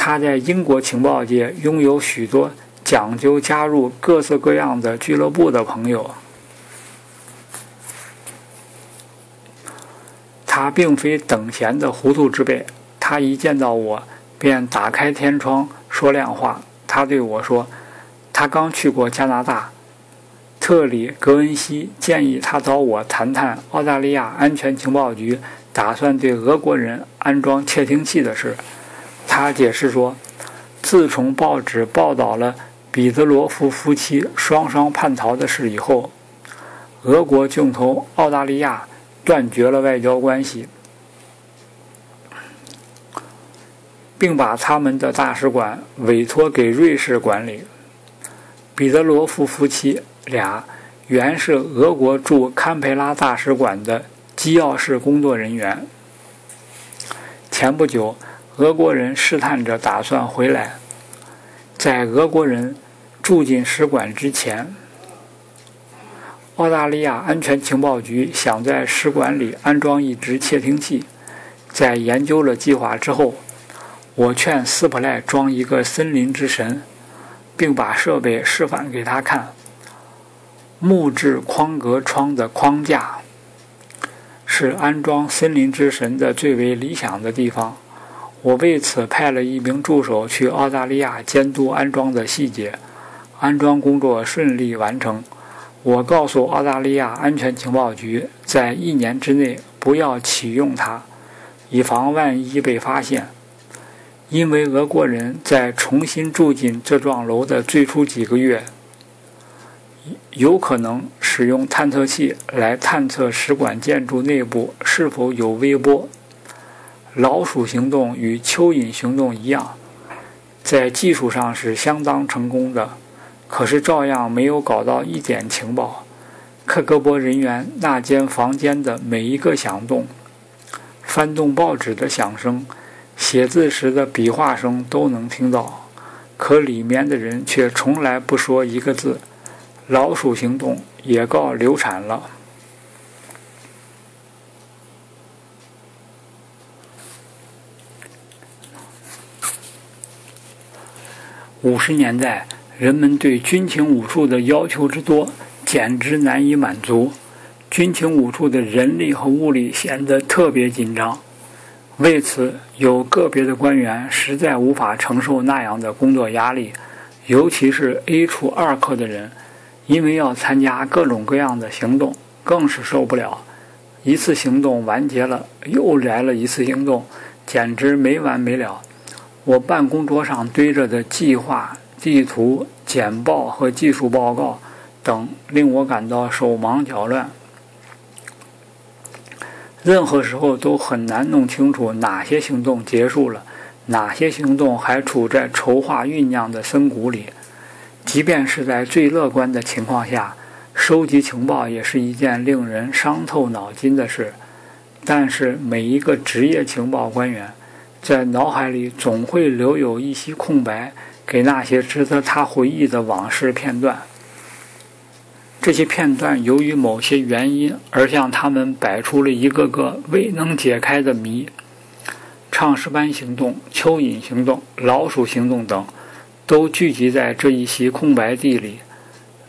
他在英国情报界拥有许多讲究加入各色各样的俱乐部的朋友。他并非等闲的糊涂之辈。他一见到我，便打开天窗说亮话。他对我说：“他刚去过加拿大。”特里格恩西建议他找我谈谈澳大利亚安全情报局打算对俄国人安装窃听器的事。他解释说，自从报纸报道了彼得罗夫夫妻双双叛逃的事以后，俄国就同澳大利亚断绝了外交关系，并把他们的大使馆委托给瑞士管理。彼得罗夫夫妻俩原是俄国驻堪培拉大使馆的机要室工作人员。前不久。俄国人试探着打算回来，在俄国人住进使馆之前，澳大利亚安全情报局想在使馆里安装一只窃听器。在研究了计划之后，我劝斯普赖装一个“森林之神”，并把设备示范给他看。木质框格窗的框架是安装“森林之神”的最为理想的地方。我为此派了一名助手去澳大利亚监督安装的细节，安装工作顺利完成。我告诉澳大利亚安全情报局，在一年之内不要启用它，以防万一被发现。因为俄国人在重新住进这幢楼的最初几个月，有可能使用探测器来探测使馆建筑内部是否有微波。老鼠行动与蚯蚓行动一样，在技术上是相当成功的，可是照样没有搞到一点情报。克格勃人员那间房间的每一个响动、翻动报纸的响声、写字时的笔画声都能听到，可里面的人却从来不说一个字。老鼠行动也告流产了。五十年代，人们对军情五处的要求之多，简直难以满足。军情五处的人力和物力显得特别紧张。为此，有个别的官员实在无法承受那样的工作压力，尤其是 A 处二科的人，因为要参加各种各样的行动，更是受不了。一次行动完结了，又来了一次行动，简直没完没了。我办公桌上堆着的计划、地图、简报和技术报告，等，令我感到手忙脚乱。任何时候都很难弄清楚哪些行动结束了，哪些行动还处在筹划酝酿的深谷里。即便是在最乐观的情况下，收集情报也是一件令人伤透脑筋的事。但是每一个职业情报官员，在脑海里总会留有一些空白，给那些值得他回忆的往事片段。这些片段由于某些原因而向他们摆出了一个个未能解开的谜。唱诗班行动、蚯蚓行动、老鼠行动等，都聚集在这一席空白地里，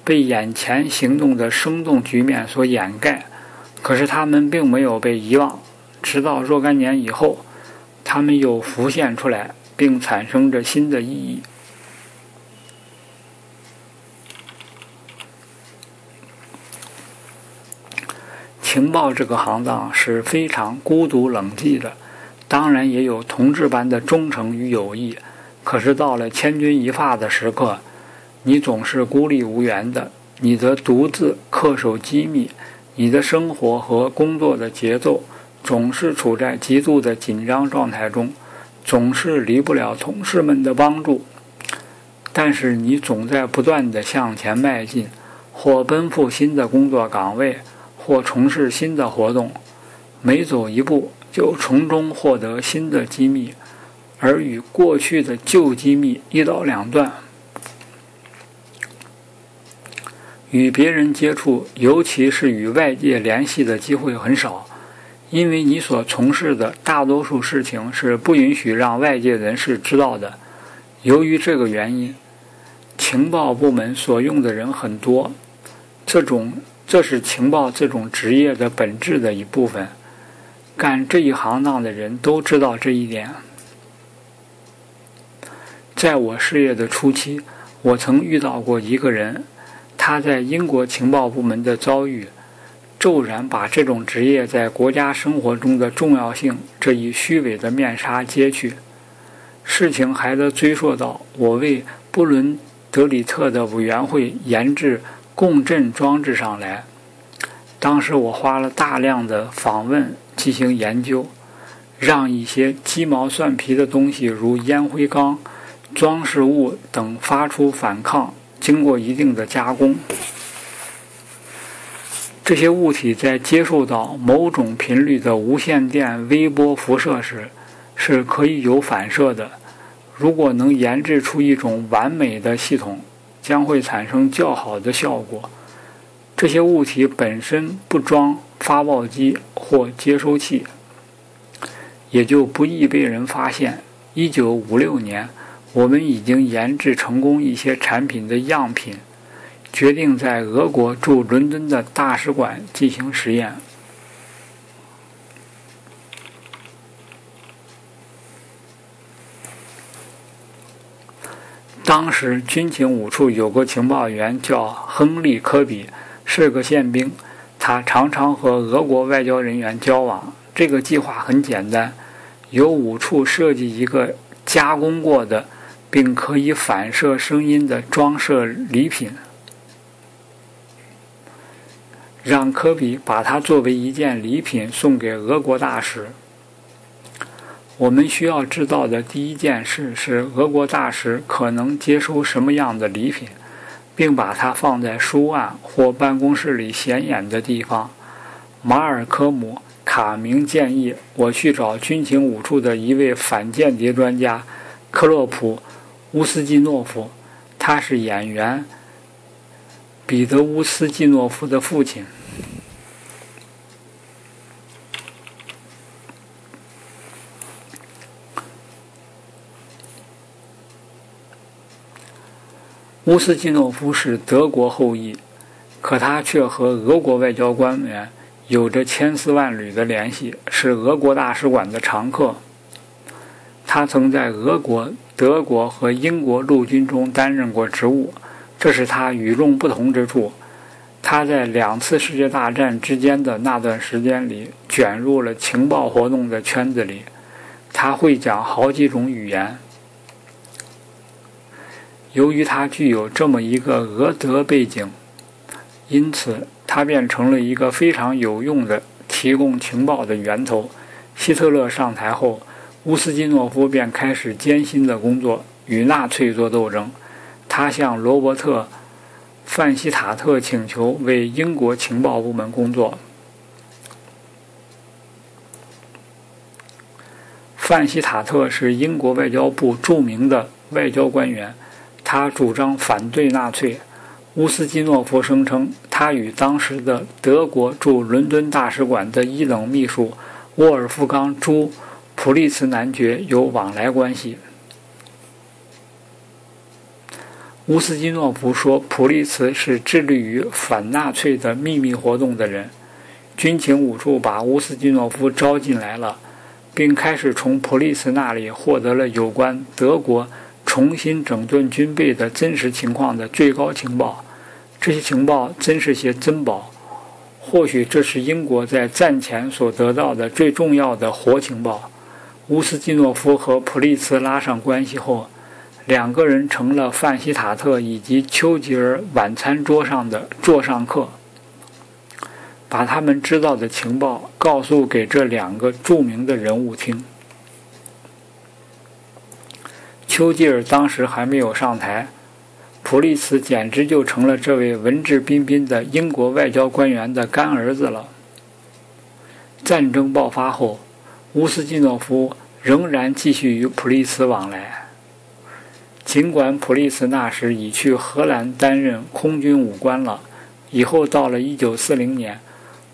被眼前行动的生动局面所掩盖。可是他们并没有被遗忘，直到若干年以后，他们又浮现出来，并产生着新的意义。情报这个行当是非常孤独冷寂的，当然也有同志般的忠诚与友谊。可是到了千钧一发的时刻，你总是孤立无援的，你则独自恪守机密，你的生活和工作的节奏总是处在极度的紧张状态中，总是离不了同事们的帮助。但是你总在不断的向前迈进，或奔赴新的工作岗位。或从事新的活动，每走一步就从中获得新的机密，而与过去的旧机密一刀两断。与别人接触，尤其是与外界联系的机会很少，因为你所从事的大多数事情是不允许让外界人士知道的。由于这个原因，情报部门所用的人很多，这种。这是情报这种职业的本质的一部分，干这一行当的人都知道这一点。在我事业的初期，我曾遇到过一个人，他在英国情报部门的遭遇，骤然把这种职业在国家生活中的重要性这一虚伪的面纱揭去。事情还得追溯到我为布伦德里特的委员会研制。共振装置上来。当时我花了大量的访问进行研究，让一些鸡毛蒜皮的东西，如烟灰缸、装饰物等发出反抗。经过一定的加工，这些物体在接受到某种频率的无线电微波辐射时，是可以有反射的。如果能研制出一种完美的系统。将会产生较好的效果。这些物体本身不装发报机或接收器，也就不易被人发现。一九五六年，我们已经研制成功一些产品的样品，决定在俄国驻伦敦的大使馆进行实验。当时军情五处有个情报员叫亨利·科比，是个宪兵。他常常和俄国外交人员交往。这个计划很简单：由五处设计一个加工过的并可以反射声音的装饰礼品，让科比把它作为一件礼品送给俄国大使。我们需要知道的第一件事是，俄国大使可能接收什么样的礼品，并把它放在书案或办公室里显眼的地方。马尔科姆·卡明建议我去找军情五处的一位反间谍专家克洛普·乌斯基诺夫，他是演员彼得·乌斯基诺夫的父亲。乌斯基诺夫是德国后裔，可他却和俄国外交官员有着千丝万缕的联系，是俄国大使馆的常客。他曾在俄国、德国和英国陆军中担任过职务，这是他与众不同之处。他在两次世界大战之间的那段时间里卷入了情报活动的圈子里，他会讲好几种语言。由于他具有这么一个俄德背景，因此他便成了一个非常有用的提供情报的源头。希特勒上台后，乌斯基诺夫便开始艰辛的工作，与纳粹作斗争。他向罗伯特·范希塔特请求为英国情报部门工作。范希塔特是英国外交部著名的外交官员，他主张反对纳粹。乌斯基诺夫声称，他与当时的德国驻伦敦大使馆的一等秘书沃尔夫冈·朱·普利茨男爵有往来关系。乌斯基诺夫说，普利茨是致力于反纳粹的秘密活动的人。军情五处把乌斯基诺夫招进来了。并开始从普利茨那里获得了有关德国重新整顿军备的真实情况的最高情报。这些情报真是些珍宝，或许这是英国在战前所得到的最重要的活情报。乌斯基诺夫和普利茨拉上关系后，两个人成了范希塔特以及丘吉尔晚餐桌上的座上客。把他们知道的情报告诉给这两个著名的人物听。丘吉尔当时还没有上台，普利茨简直就成了这位文质彬彬的英国外交官员的干儿子了。战争爆发后，乌斯基诺夫仍然继续与普利茨往来，尽管普利茨那时已去荷兰担任空军武官了。以后到了1940年。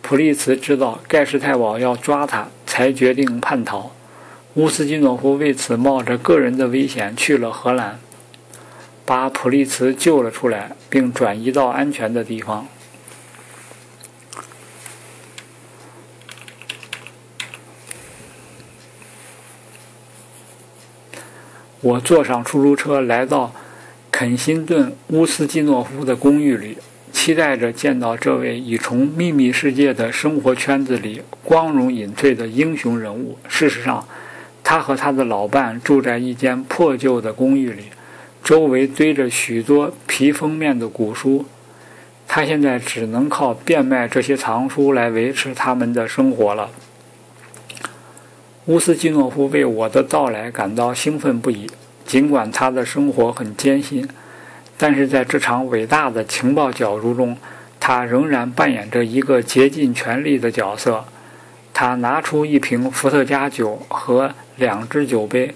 普利茨知道盖世太保要抓他，才决定叛逃。乌斯基诺夫为此冒着个人的危险去了荷兰，把普利茨救了出来，并转移到安全的地方。我坐上出租车来到肯辛顿乌斯基诺夫的公寓里。期待着见到这位已从秘密世界的生活圈子里光荣隐退的英雄人物。事实上，他和他的老伴住在一间破旧的公寓里，周围堆着许多皮封面的古书。他现在只能靠变卖这些藏书来维持他们的生活了。乌斯基诺夫为我的到来感到兴奋不已，尽管他的生活很艰辛。但是在这场伟大的情报角逐中，他仍然扮演着一个竭尽全力的角色。他拿出一瓶伏特加酒和两只酒杯，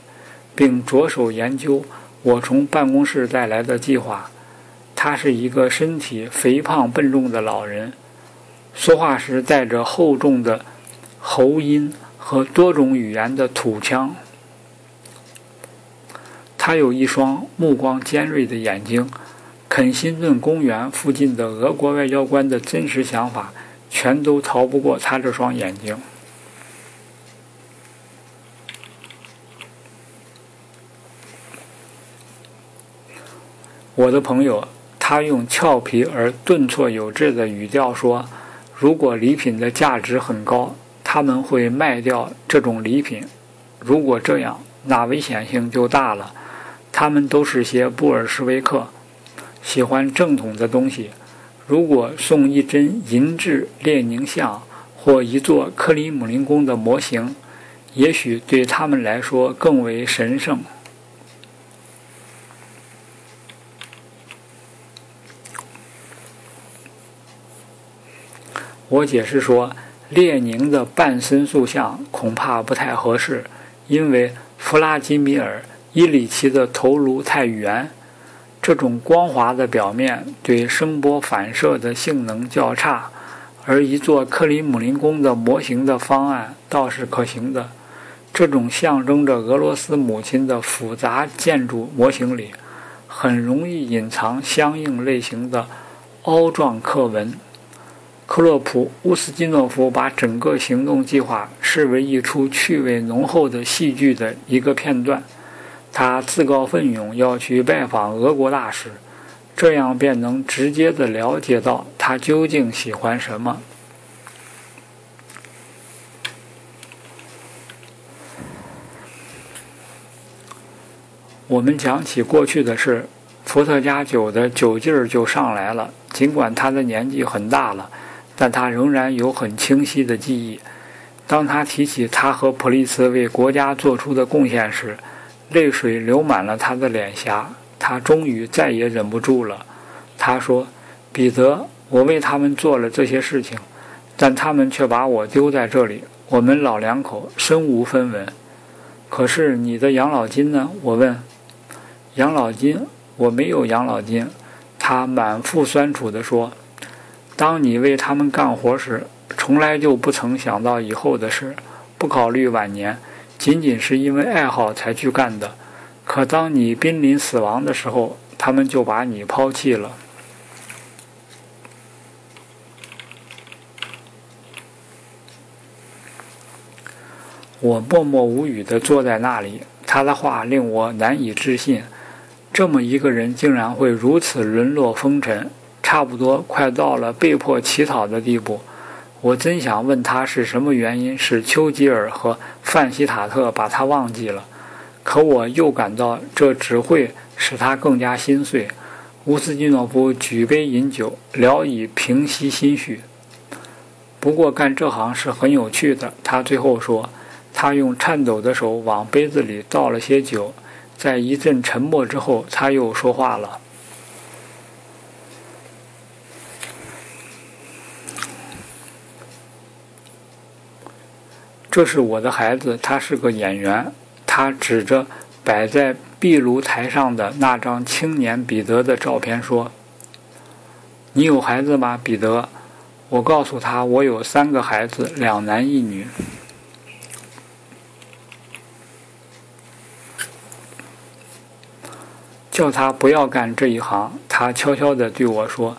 并着手研究我从办公室带来的计划。他是一个身体肥胖笨重的老人，说话时带着厚重的喉音和多种语言的土腔。他有一双目光尖锐的眼睛，肯辛顿公园附近的俄国外交官的真实想法，全都逃不过他这双眼睛。我的朋友，他用俏皮而顿挫有致的语调说：“如果礼品的价值很高，他们会卖掉这种礼品。如果这样，那危险性就大了。”他们都是些布尔什维克，喜欢正统的东西。如果送一针银质列宁像或一座克里姆林宫的模型，也许对他们来说更为神圣。我解释说，列宁的半身塑像恐怕不太合适，因为弗拉基米尔。伊里奇的头颅太圆，这种光滑的表面对声波反射的性能较差，而一座克里姆林宫的模型的方案倒是可行的。这种象征着俄罗斯母亲的复杂建筑模型里，很容易隐藏相应类型的凹状刻纹。克洛普乌斯基诺夫把整个行动计划视为一出趣味浓厚的戏剧的一个片段。他自告奋勇要去拜访俄国大使，这样便能直接的了解到他究竟喜欢什么。我们讲起过去的事，伏特加酒的酒劲儿就上来了。尽管他的年纪很大了，但他仍然有很清晰的记忆。当他提起他和普利茨为国家做出的贡献时，泪水流满了他的脸颊。他终于再也忍不住了。他说：“彼得，我为他们做了这些事情，但他们却把我丢在这里。我们老两口身无分文。可是你的养老金呢？”我问。“养老金？我没有养老金。”他满腹酸楚地说：“当你为他们干活时。”从来就不曾想到以后的事，不考虑晚年，仅仅是因为爱好才去干的。可当你濒临死亡的时候，他们就把你抛弃了。我默默无语地坐在那里，他的话令我难以置信。这么一个人竟然会如此沦落风尘，差不多快到了被迫乞讨的地步。我真想问他是什么原因使丘吉尔和范希塔特把他忘记了，可我又感到这只会使他更加心碎。乌斯基诺夫举杯饮酒，聊以平息心绪。不过干这行是很有趣的，他最后说。他用颤抖的手往杯子里倒了些酒，在一阵沉默之后，他又说话了。这是我的孩子，他是个演员。他指着摆在壁炉台上的那张青年彼得的照片说：“你有孩子吗，彼得？”我告诉他：“我有三个孩子，两男一女。”叫他不要干这一行。他悄悄地对我说：“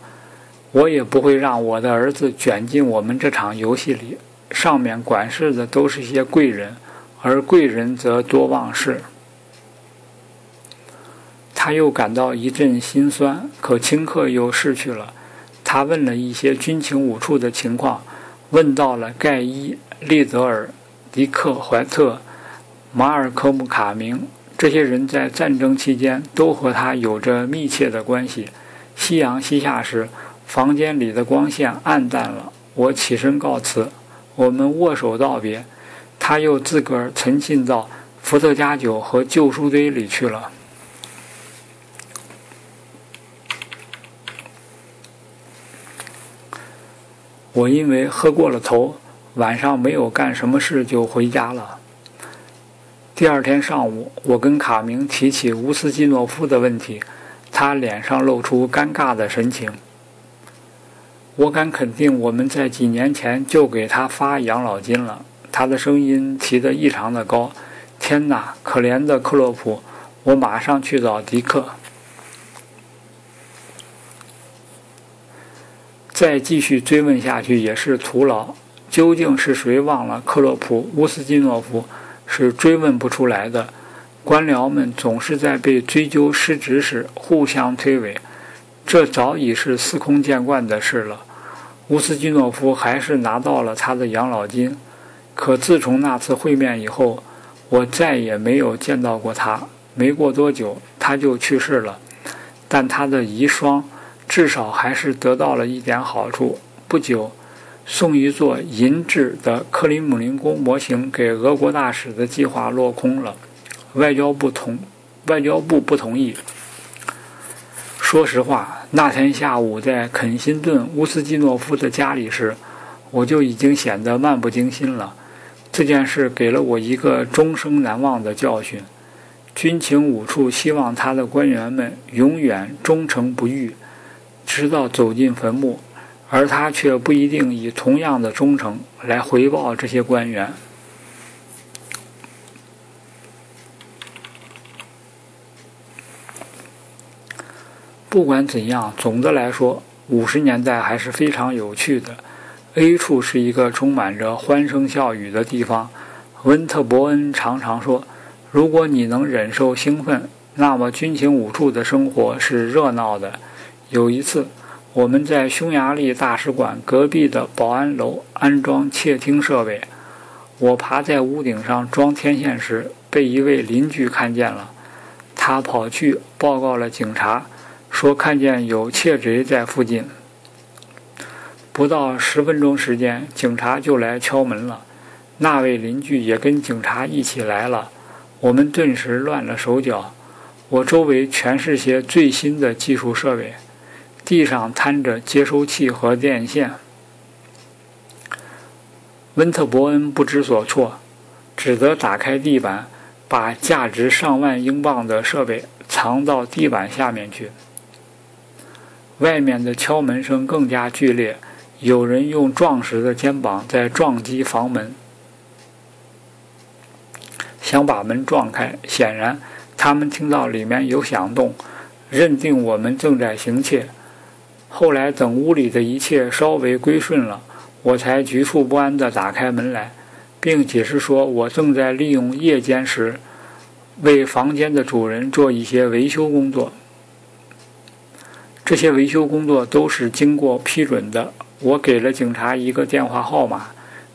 我也不会让我的儿子卷进我们这场游戏里。”上面管事的都是一些贵人，而贵人则多忘事。他又感到一阵心酸，可顷刻又逝去了。他问了一些军情五处的情况，问到了盖伊、利泽尔、迪克怀特、马尔科姆卡明这些人在战争期间都和他有着密切的关系。夕阳西下时，房间里的光线暗淡了。我起身告辞。我们握手道别，他又自个儿沉浸到伏特加酒和旧书堆里去了。我因为喝过了头，晚上没有干什么事就回家了。第二天上午，我跟卡明提起乌斯基诺夫的问题，他脸上露出尴尬的神情。我敢肯定，我们在几年前就给他发养老金了。他的声音提得异常的高。天哪，可怜的克洛普！我马上去找迪克。再继续追问下去也是徒劳。究竟是谁忘了克洛普？乌斯基诺夫是追问不出来的。官僚们总是在被追究失职时互相推诿，这早已是司空见惯的事了。乌斯基诺夫还是拿到了他的养老金，可自从那次会面以后，我再也没有见到过他。没过多久，他就去世了，但他的遗孀至少还是得到了一点好处。不久，送一座银制的克里姆林宫模型给俄国大使的计划落空了，外交部同外交部不同意。说实话，那天下午在肯辛顿乌斯基诺夫的家里时，我就已经显得漫不经心了。这件事给了我一个终生难忘的教训。军情五处希望他的官员们永远忠诚不渝，直到走进坟墓，而他却不一定以同样的忠诚来回报这些官员。不管怎样，总的来说，五十年代还是非常有趣的。A 处是一个充满着欢声笑语的地方。温特伯恩常常说：“如果你能忍受兴奋，那么军情五处的生活是热闹的。”有一次，我们在匈牙利大使馆隔壁的保安楼安装窃听设备。我爬在屋顶上装天线时，被一位邻居看见了。他跑去报告了警察。说看见有窃贼在附近。不到十分钟时间，警察就来敲门了。那位邻居也跟警察一起来了。我们顿时乱了手脚。我周围全是些最新的技术设备，地上摊着接收器和电线。温特伯恩不知所措，只得打开地板，把价值上万英镑的设备藏到地板下面去。外面的敲门声更加剧烈，有人用壮实的肩膀在撞击房门，想把门撞开。显然。他们听到里面有响动，认定我们正在行窃。后来等屋里的一切稍微归顺了，我才局促不安地打开门来，并解释说我正在利用夜间时为房间的主人做一些维修工作。这些维修工作都是经过批准的。我给了警察一个电话号码，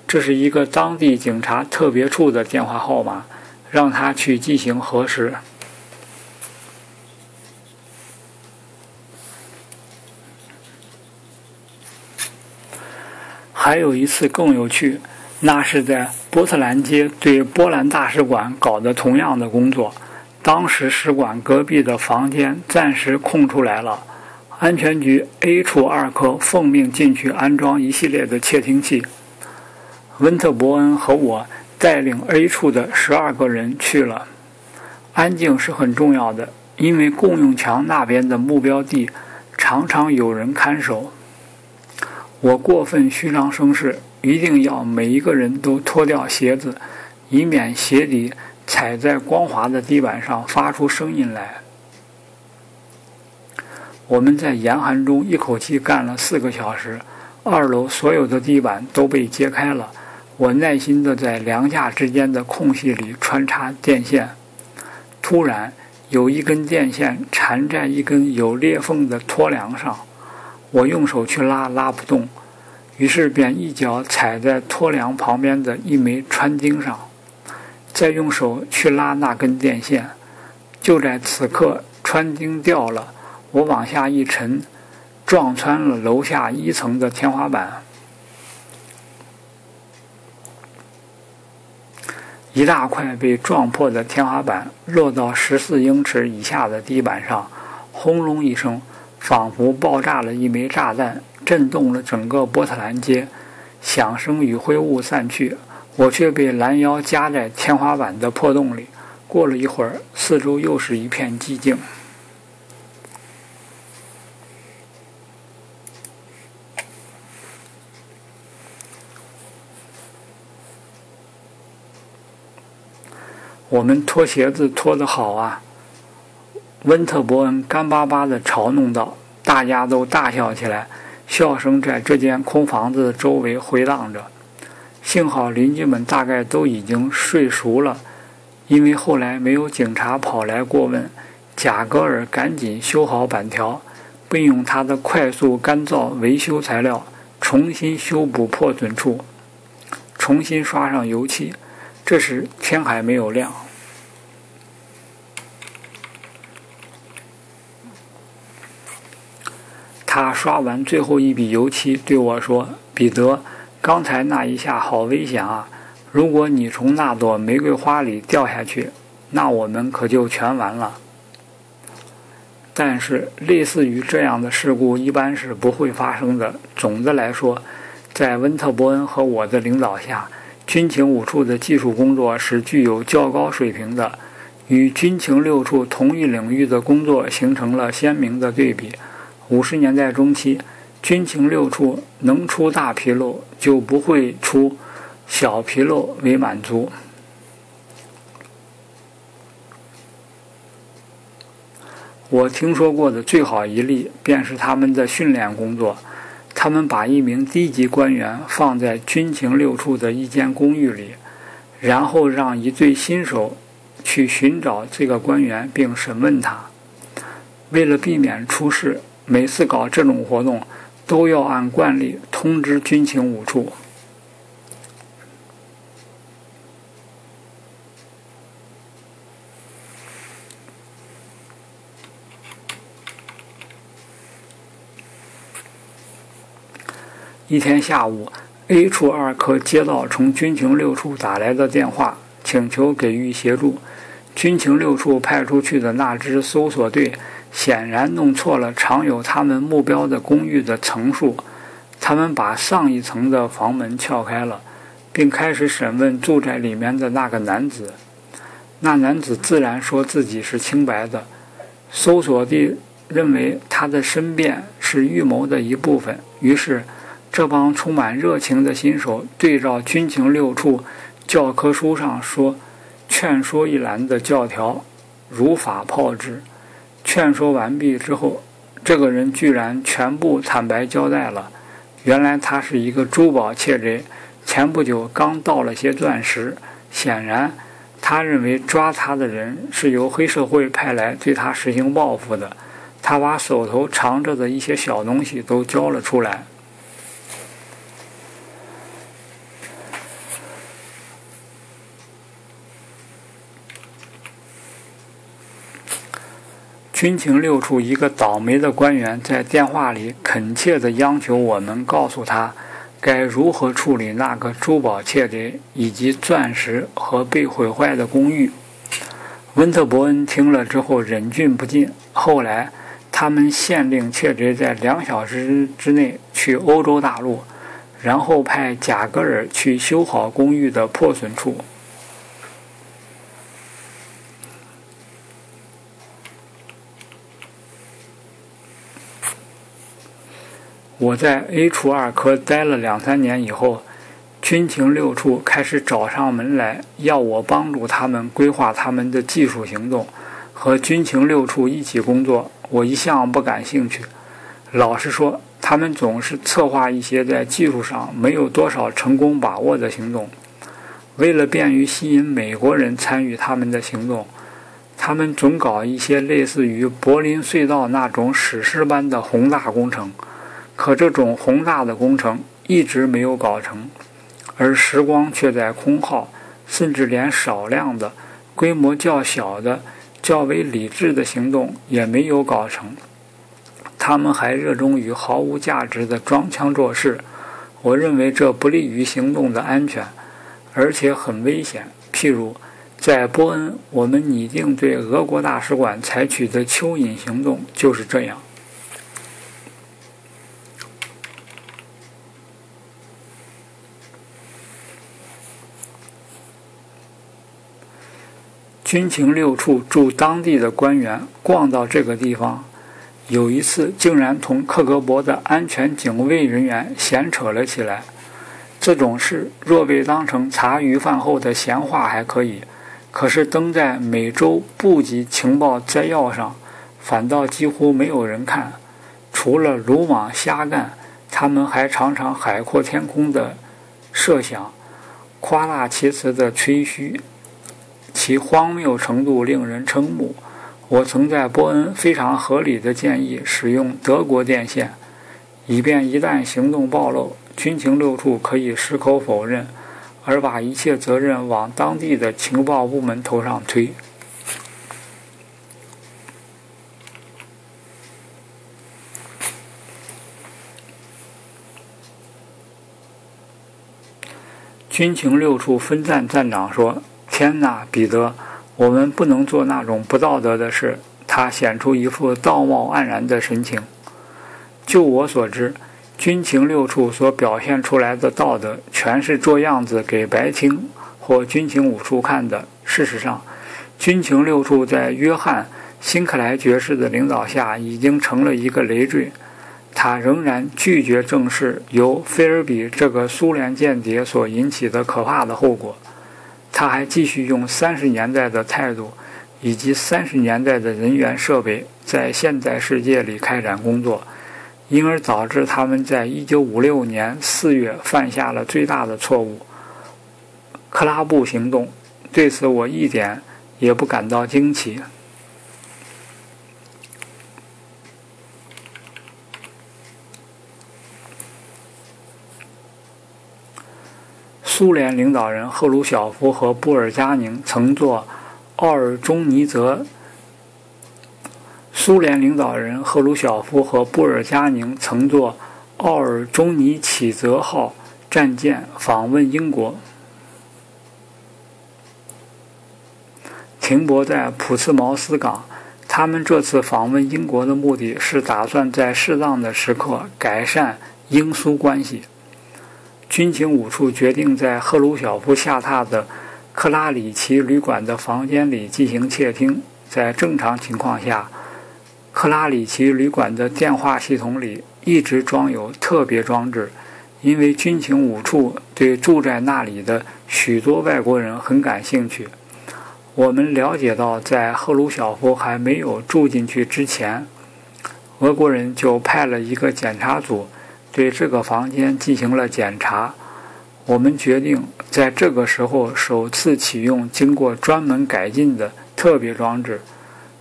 这是一个当地警察特别处的电话号码，让他去进行核实。还有一次更有趣，那是在波特兰街对波兰大使馆搞的同样的工作。当时使馆隔壁的房间暂时空出来了，安全局 A 处二科奉命进去安装一系列的窃听器。温特伯恩和我带领 A 处的十二个人去了。安静是很重要的，因为共用墙那边的目标地常常有人看守。我过分虚张声势，一定要每一个人都脱掉鞋子，以免鞋底踩在光滑的地板上发出声音来。我们在严寒中一口气干了四个小时，二楼所有的地板都被揭开了。我耐心地在梁架之间的空隙里穿插电线。突然，有一根电线缠在一根有裂缝的托梁上。我用手去拉，拉不动，于是便一脚踩在托梁旁边的一枚穿钉上，再用手去拉那根电线。就在此刻，穿钉掉了，我往下一沉，撞穿了楼下一层的天花板，一大块被撞破的天花板落到十四英尺以下的地板上，轰隆一声。仿佛爆炸了一枚炸弹，震动了整个波特兰街，响声与灰雾散去，我却被拦腰夹在天花板的破洞里。过了一会儿，四周又是一片寂静。我们脱鞋子脱得好啊！温特伯恩干巴巴地嘲弄道：“大家都大笑起来，笑声在这间空房子周围回荡着。幸好邻居们大概都已经睡熟了，因为后来没有警察跑来过问。贾格尔赶紧修好板条，并用他的快速干燥维修材料重新修补破损处，重新刷上油漆。这时天还没有亮。”他刷完最后一笔油漆，对我说：“彼得，刚才那一下好危险啊！如果你从那朵玫瑰花里掉下去，那我们可就全完了。”但是，类似于这样的事故一般是不会发生的。总的来说，在温特伯恩和我的领导下，军情五处的技术工作是具有较高水平的，与军情六处同一领域的工作形成了鲜明的对比。五十年代中期，军情六处能出大纰漏，就不会出小纰漏为满足。我听说过的最好一例，便是他们的训练工作。他们把一名低级官员放在军情六处的一间公寓里，然后让一对新手去寻找这个官员并审问他。为了避免出事。每次搞这种活动，都要按惯例通知军情五处。一天下午，A 处二科接到从军情六处打来的电话，请求给予协助。军情六处派出去的那支搜索队显然弄错了常有他们目标的公寓的层数，他们把上一层的房门撬开了，并开始审问住在里面的那个男子。那男子自然说自己是清白的。搜索地认为他的申辩是预谋的一部分，于是。这帮充满热情的新手对照军情六处教科书上说“劝说一栏”的教条，如法炮制。劝说完毕之后，这个人居然全部坦白交代了。原来他是一个珠宝窃贼，前不久刚盗了些钻石。显然，他认为抓他的人是由黑社会派来对他实行报复的。他把手头藏着的一些小东西都交了出来。军情六处一个倒霉的官员在电话里恳切地央求我们告诉他，该如何处理那个珠宝窃贼以及钻石和被毁坏的公寓。温特伯恩听了之后忍俊不禁。后来，他们限令窃贼在两小时之内去欧洲大陆，然后派贾格尔去修好公寓的破损处。我在 A 处二科待了两三年以后，军情六处开始找上门来，要我帮助他们规划他们的技术行动，和军情六处一起工作。我一向不感兴趣，老实说，他们总是策划一些在技术上没有多少成功把握的行动。为了便于吸引美国人参与他们的行动，他们总搞一些类似于柏林隧道那种史诗般的宏大工程。可这种宏大的工程一直没有搞成，而时光却在空耗，甚至连少量的、规模较小的、较为理智的行动也没有搞成。他们还热衷于毫无价值的装腔作势，我认为这不利于行动的安全，而且很危险。譬如，在波恩，我们拟定对俄国大使馆采取的蚯蚓行动就是这样。军情六处驻当地的官员逛到这个地方，有一次竟然同克格勃的安全警卫人员闲扯了起来。这种事若被当成茶余饭后的闲话还可以，可是登在每周部级情报摘要上，反倒几乎没有人看。除了鲁莽瞎干，他们还常常海阔天空的设想，夸大其词的吹嘘。其荒谬程度令人瞠目。我曾在波恩非常合理的建议使用德国电线，以便一旦行动暴露，军情六处可以矢口否认，而把一切责任往当地的情报部门头上推。军情六处分站站长说。天哪，彼得，我们不能做那种不道德的事。他显出一副道貌岸然的神情。就我所知，军情六处所表现出来的道德，全是做样子给白厅或军情五处看的。事实上，军情六处在约翰·辛克莱爵士的领导下，已经成了一个累赘。他仍然拒绝正视由菲尔比这个苏联间谍所引起的可怕的后果。他还继续用三十年代的态度，以及三十年代的人员设备，在现代世界里开展工作，因而导致他们在一九五六年四月犯下了最大的错误——克拉布行动。对此，我一点也不感到惊奇。苏联领导人赫鲁晓夫和布尔加宁曾坐奥尔中尼泽。苏联领导人赫鲁晓夫和布尔加宁曾坐奥尔中尼启泽号战舰访问英国，停泊在普茨茅斯港。他们这次访问英国的目的是打算在适当的时刻改善英苏关系。军情五处决定在赫鲁晓夫下榻的克拉里奇旅馆的房间里进行窃听。在正常情况下，克拉里奇旅馆的电话系统里一直装有特别装置，因为军情五处对住在那里的许多外国人很感兴趣。我们了解到，在赫鲁晓夫还没有住进去之前，俄国人就派了一个检查组。对这个房间进行了检查，我们决定在这个时候首次启用经过专门改进的特别装置。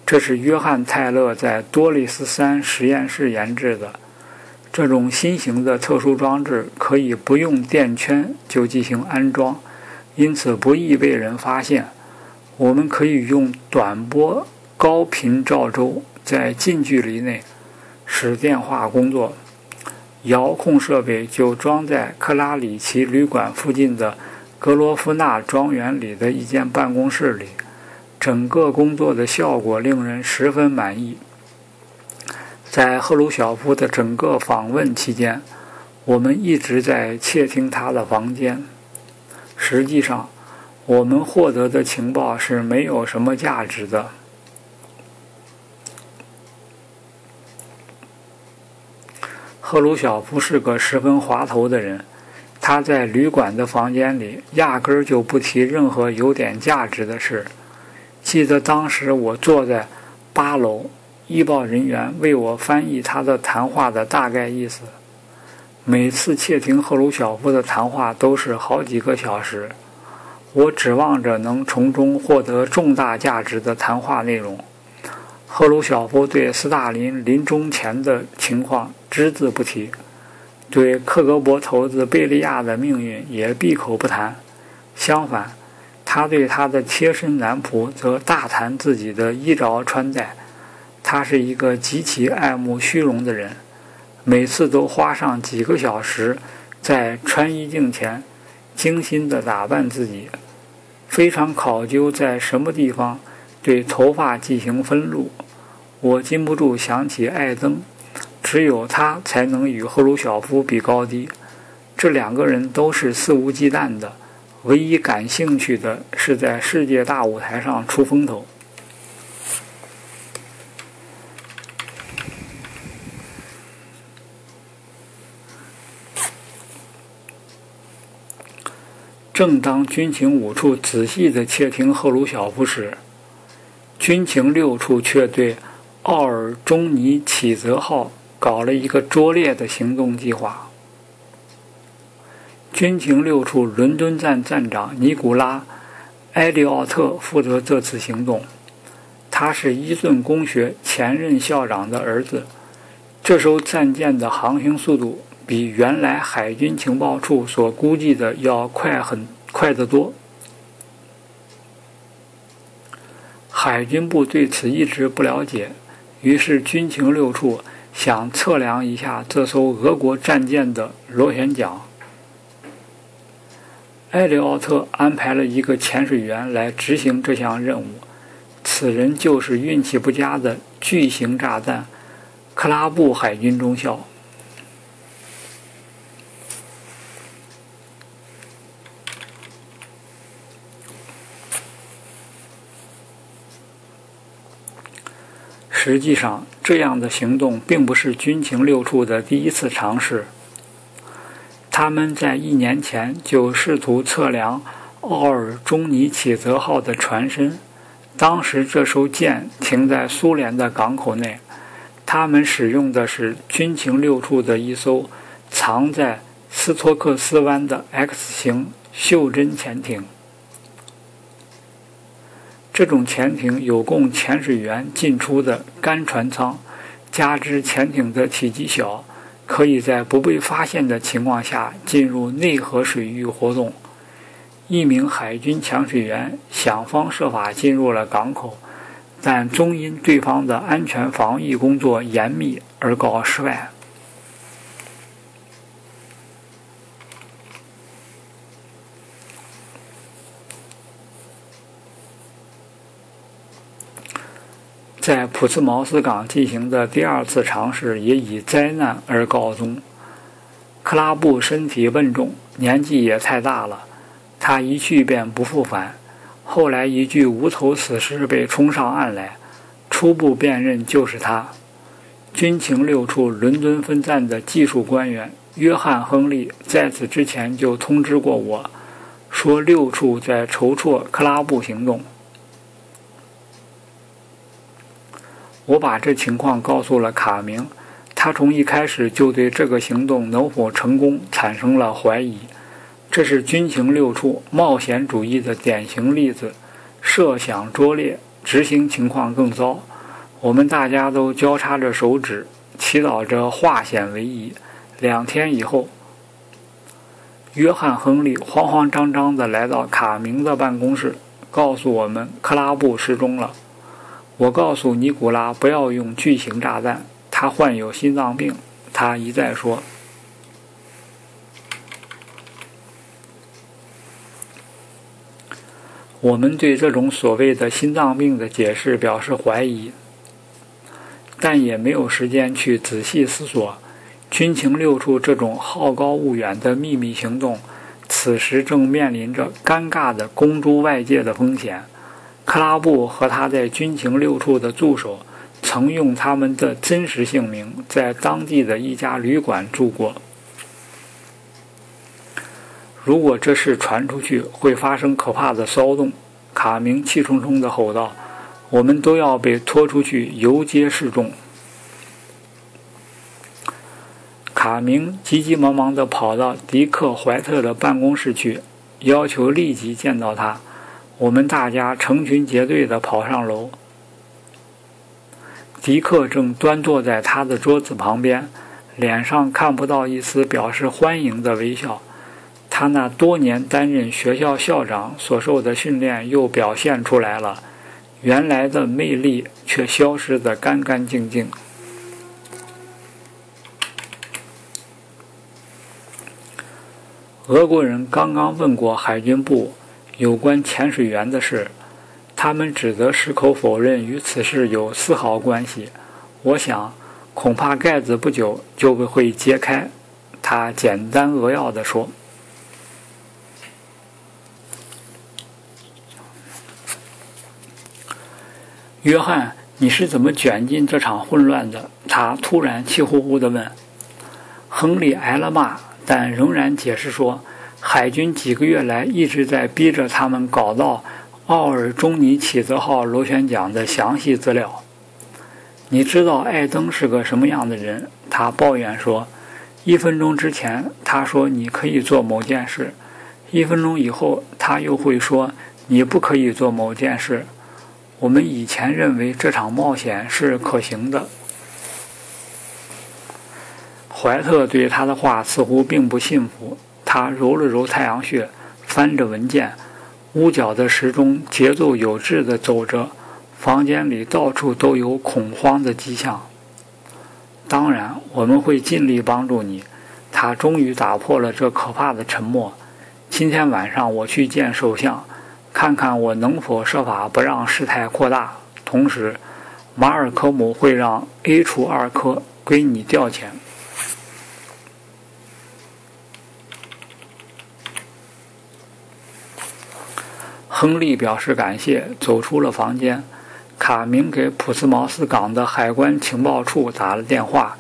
这是约翰·泰勒在多利斯山实验室研制的。这种新型的特殊装置可以不用电圈就进行安装，因此不易被人发现。我们可以用短波高频照周在近距离内使电话工作。遥控设备就装在克拉里奇旅馆附近的格罗夫纳庄园里的一间办公室里，整个工作的效果令人十分满意。在赫鲁晓夫的整个访问期间，我们一直在窃听他的房间。实际上，我们获得的情报是没有什么价值的。赫鲁晓夫是个十分滑头的人，他在旅馆的房间里压根儿就不提任何有点价值的事。记得当时我坐在八楼，医报人员为我翻译他的谈话的大概意思。每次窃听赫鲁晓夫的谈话都是好几个小时，我指望着能从中获得重大价值的谈话内容。赫鲁晓夫对斯大林临终前的情况只字不提，对克格勃头子贝利亚的命运也闭口不谈。相反，他对他的贴身男仆则大谈自己的衣着穿戴。他是一个极其爱慕虚荣的人，每次都花上几个小时在穿衣镜前精心地打扮自己，非常考究在什么地方对头发进行分路。我禁不住想起艾登，只有他才能与赫鲁晓夫比高低。这两个人都是肆无忌惮的，唯一感兴趣的是在世界大舞台上出风头。正当军情五处仔细地窃听赫鲁晓夫时，军情六处却对。奥尔中尼启泽号搞了一个拙劣的行动计划。军情六处伦敦站站长尼古拉·埃利奥特负责这次行动。他是伊顿公学前任校长的儿子。这艘战舰的航行速度比原来海军情报处所估计的要快很快得多。海军部对此一直不了解。于是，军情六处想测量一下这艘俄国战舰的螺旋桨。艾里奥特安排了一个潜水员来执行这项任务，此人就是运气不佳的巨型炸弹克拉布海军中校。实际上，这样的行动并不是军情六处的第一次尝试。他们在一年前就试图测量奥尔中尼启泽号的船身。当时这艘舰停在苏联的港口内，他们使用的是军情六处的一艘藏在斯托克斯湾的 X 型袖珍潜艇。这种潜艇有供潜水员进出的干船舱，加之潜艇的体积小，可以在不被发现的情况下进入内河水域活动。一名海军潜水员想方设法进入了港口，但终因对方的安全防御工作严密而告失败。在普茨茅斯港进行的第二次尝试也以灾难而告终。克拉布身体笨重，年纪也太大了，他一去便不复返。后来一具无头死尸被冲上岸来，初步辨认就是他。军情六处伦敦分站的技术官员约翰·亨利在此之前就通知过我，说六处在筹措克拉布行动。我把这情况告诉了卡明，他从一开始就对这个行动能否成功产生了怀疑。这是军情六处冒险主义的典型例子，设想拙劣，执行情况更糟。我们大家都交叉着手指，祈祷着化险为夷。两天以后，约翰·亨利慌慌张张地来到卡明的办公室，告诉我们克拉布失踪了。我告诉尼古拉不要用巨型炸弹，他患有心脏病。他一再说。我们对这种所谓的心脏病的解释表示怀疑，但也没有时间去仔细思索。军情六处这种好高骛远的秘密行动，此时正面临着尴尬的公诸外界的风险。克拉布和他在军情六处的助手曾用他们的真实姓名在当地的一家旅馆住过。如果这事传出去，会发生可怕的骚动。卡明气冲冲地吼道：“我们都要被拖出去游街示众。”卡明急急忙忙地跑到迪克·怀特的办公室去，要求立即见到他。我们大家成群结队地跑上楼。迪克正端坐在他的桌子旁边，脸上看不到一丝表示欢迎的微笑。他那多年担任学校校长所受的训练又表现出来了，原来的魅力却消失得干干净净。俄国人刚刚问过海军部。有关潜水员的事，他们指责矢口否认与此事有丝毫关系。我想，恐怕盖子不久就会揭开。他简单扼要地说：“约翰，你是怎么卷进这场混乱的？”他突然气呼呼地问。亨利挨了骂，但仍然解释说。海军几个月来一直在逼着他们搞到奥尔中尼启泽号螺旋桨的详细资料。你知道艾登是个什么样的人？他抱怨说：“一分钟之前他说你可以做某件事，一分钟以后他又会说你不可以做某件事。”我们以前认为这场冒险是可行的。怀特对他的话似乎并不信服。他揉了揉太阳穴，翻着文件，屋角的时钟节奏有致地走着。房间里到处都有恐慌的迹象。当然，我们会尽力帮助你。他终于打破了这可怕的沉默。今天晚上我去见首相，看看我能否设法不让事态扩大。同时，马尔科姆会让 A 处二科归你调遣。亨利表示感谢，走出了房间。卡明给普斯茅斯港的海关情报处打了电话，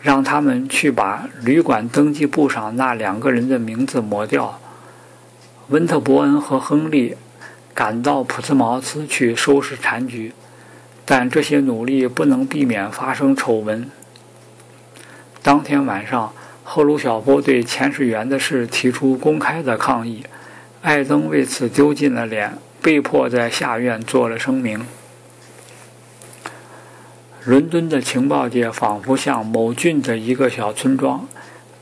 让他们去把旅馆登记簿上那两个人的名字抹掉。温特伯恩和亨利赶到普斯茅斯去收拾残局，但这些努力不能避免发生丑闻。当天晚上，赫鲁晓夫对潜水员的事提出公开的抗议。艾登为此丢尽了脸，被迫在下院做了声明。伦敦的情报界仿佛像某郡的一个小村庄，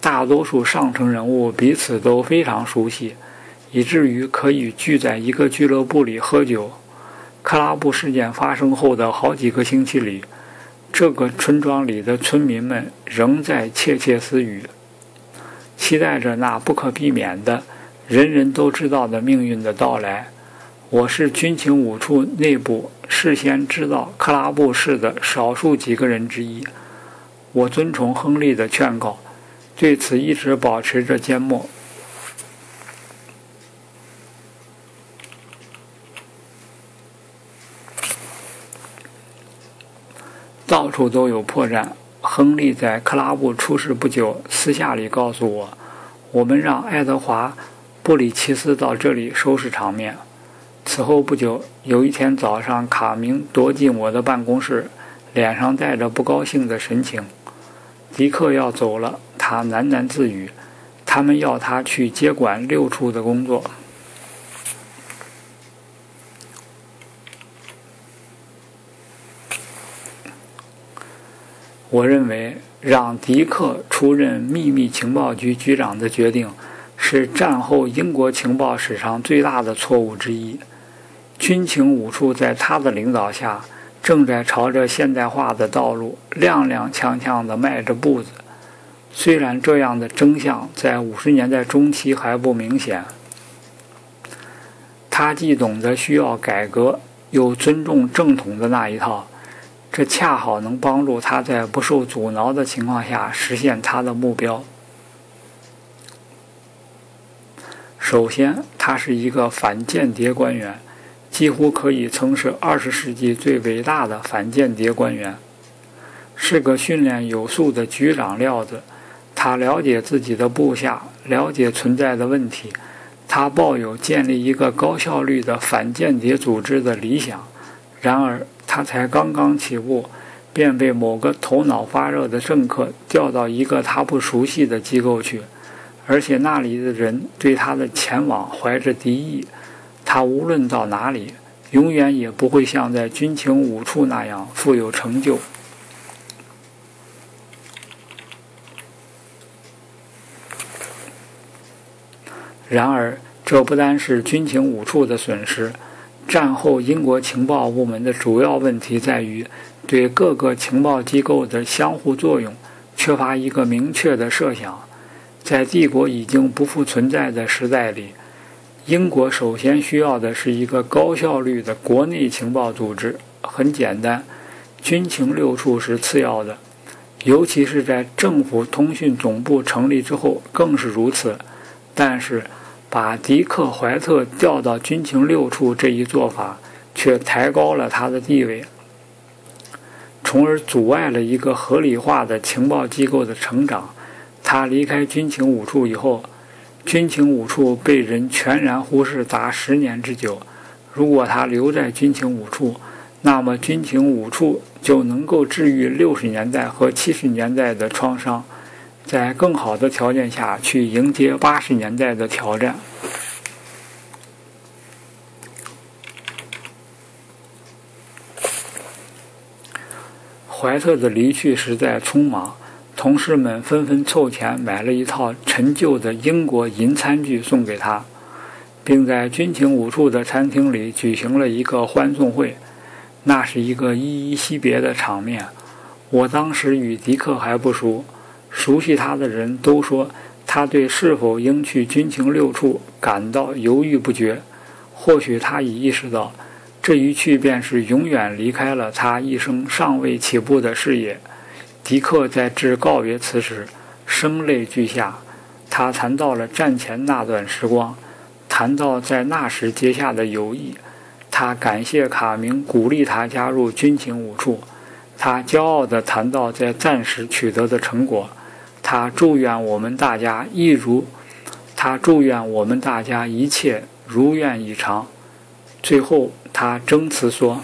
大多数上层人物彼此都非常熟悉，以至于可以聚在一个俱乐部里喝酒。克拉布事件发生后的好几个星期里，这个村庄里的村民们仍在窃窃私语，期待着那不可避免的。人人都知道的命运的到来，我是军情五处内部事先知道克拉布事的少数几个人之一。我遵从亨利的劝告，对此一直保持着缄默。到处都有破绽。亨利在克拉布出事不久，私下里告诉我：“我们让爱德华·布里奇斯到这里收拾场面。”此后不久，有一天早上，卡明踱进我的办公室，脸上带着不高兴的神情。迪克要走了，他喃喃自语：“他们要他去接管六处的工作。”我认为让迪克出任秘密情报局局长的决定，是战后英国情报史上最大的错误之一。军情五处在他的领导下，正在朝着现代化的道路踉踉跄跄地迈着步子。虽然这样的真相在五十年代中期还不明显，他既懂得需要改革，又尊重正统的那一套。这恰好能帮助他在不受阻挠的情况下实现他的目标。首先，他是一个反间谍官员，几乎可以称是二十世纪最伟大的反间谍官员，是个训练有素的局长料子。他了解自己的部下，了解存在的问题，他抱有建立一个高效率的反间谍组织的理想。然而，他才刚刚起步，便被某个头脑发热的政客调到一个他不熟悉的机构去，而且那里的人对他的前往怀着敌意。他无论到哪里，永远也不会像在军情五处那样富有成就。然而，这不单是军情五处的损失。战后英国情报部门的主要问题在于，对各个情报机构的相互作用缺乏一个明确的设想。在帝国已经不复存在的时代里，英国首先需要的是一个高效率的国内情报组织。很简单，军情六处是次要的，尤其是在政府通讯总部成立之后更是如此。但是，把迪克·怀特调到军情六处这一做法，却抬高了他的地位，从而阻碍了一个合理化的情报机构的成长。他离开军情五处以后，军情五处被人全然忽视达十年之久。如果他留在军情五处，那么军情五处就能够治愈六十年代和七十年代的创伤。在更好的条件下去迎接八十年代的挑战。怀特的离去实在匆忙，同事们纷纷凑钱买了一套陈旧的英国银餐具送给他，并在军情五处的餐厅里举行了一个欢送会。那是一个依依惜别的场面。我当时与迪克还不熟。熟悉他的人都说，他对是否应去军情六处感到犹豫不决。或许他已意识到，这一去便是永远离开了他一生尚未起步的事业。迪克在致告别词时，声泪俱下。他谈到了战前那段时光，谈到在那时结下的友谊。他感谢卡明鼓励他加入军情五处。他骄傲地谈到在战时取得的成果。他祝愿我们大家一如，他祝愿我们大家一切如愿以偿。最后，他征词说：“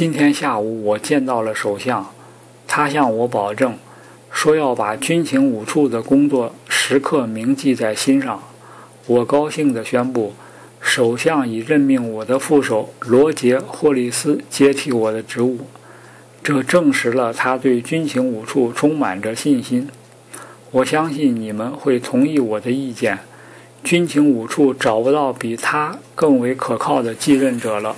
今天下午我见到了首相，他向我保证，说要把军情五处的工作时刻铭记在心上。我高兴地宣布。”首相已任命我的副手罗杰·霍利斯接替我的职务，这证实了他对军情五处充满着信心。我相信你们会同意我的意见，军情五处找不到比他更为可靠的继任者了。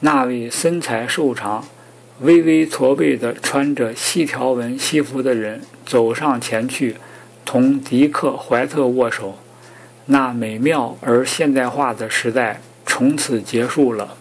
那位身材瘦长、微微驼背的穿着细条纹西服的人走上前去，同迪克·怀特握手。那美妙而现代化的时代从此结束了。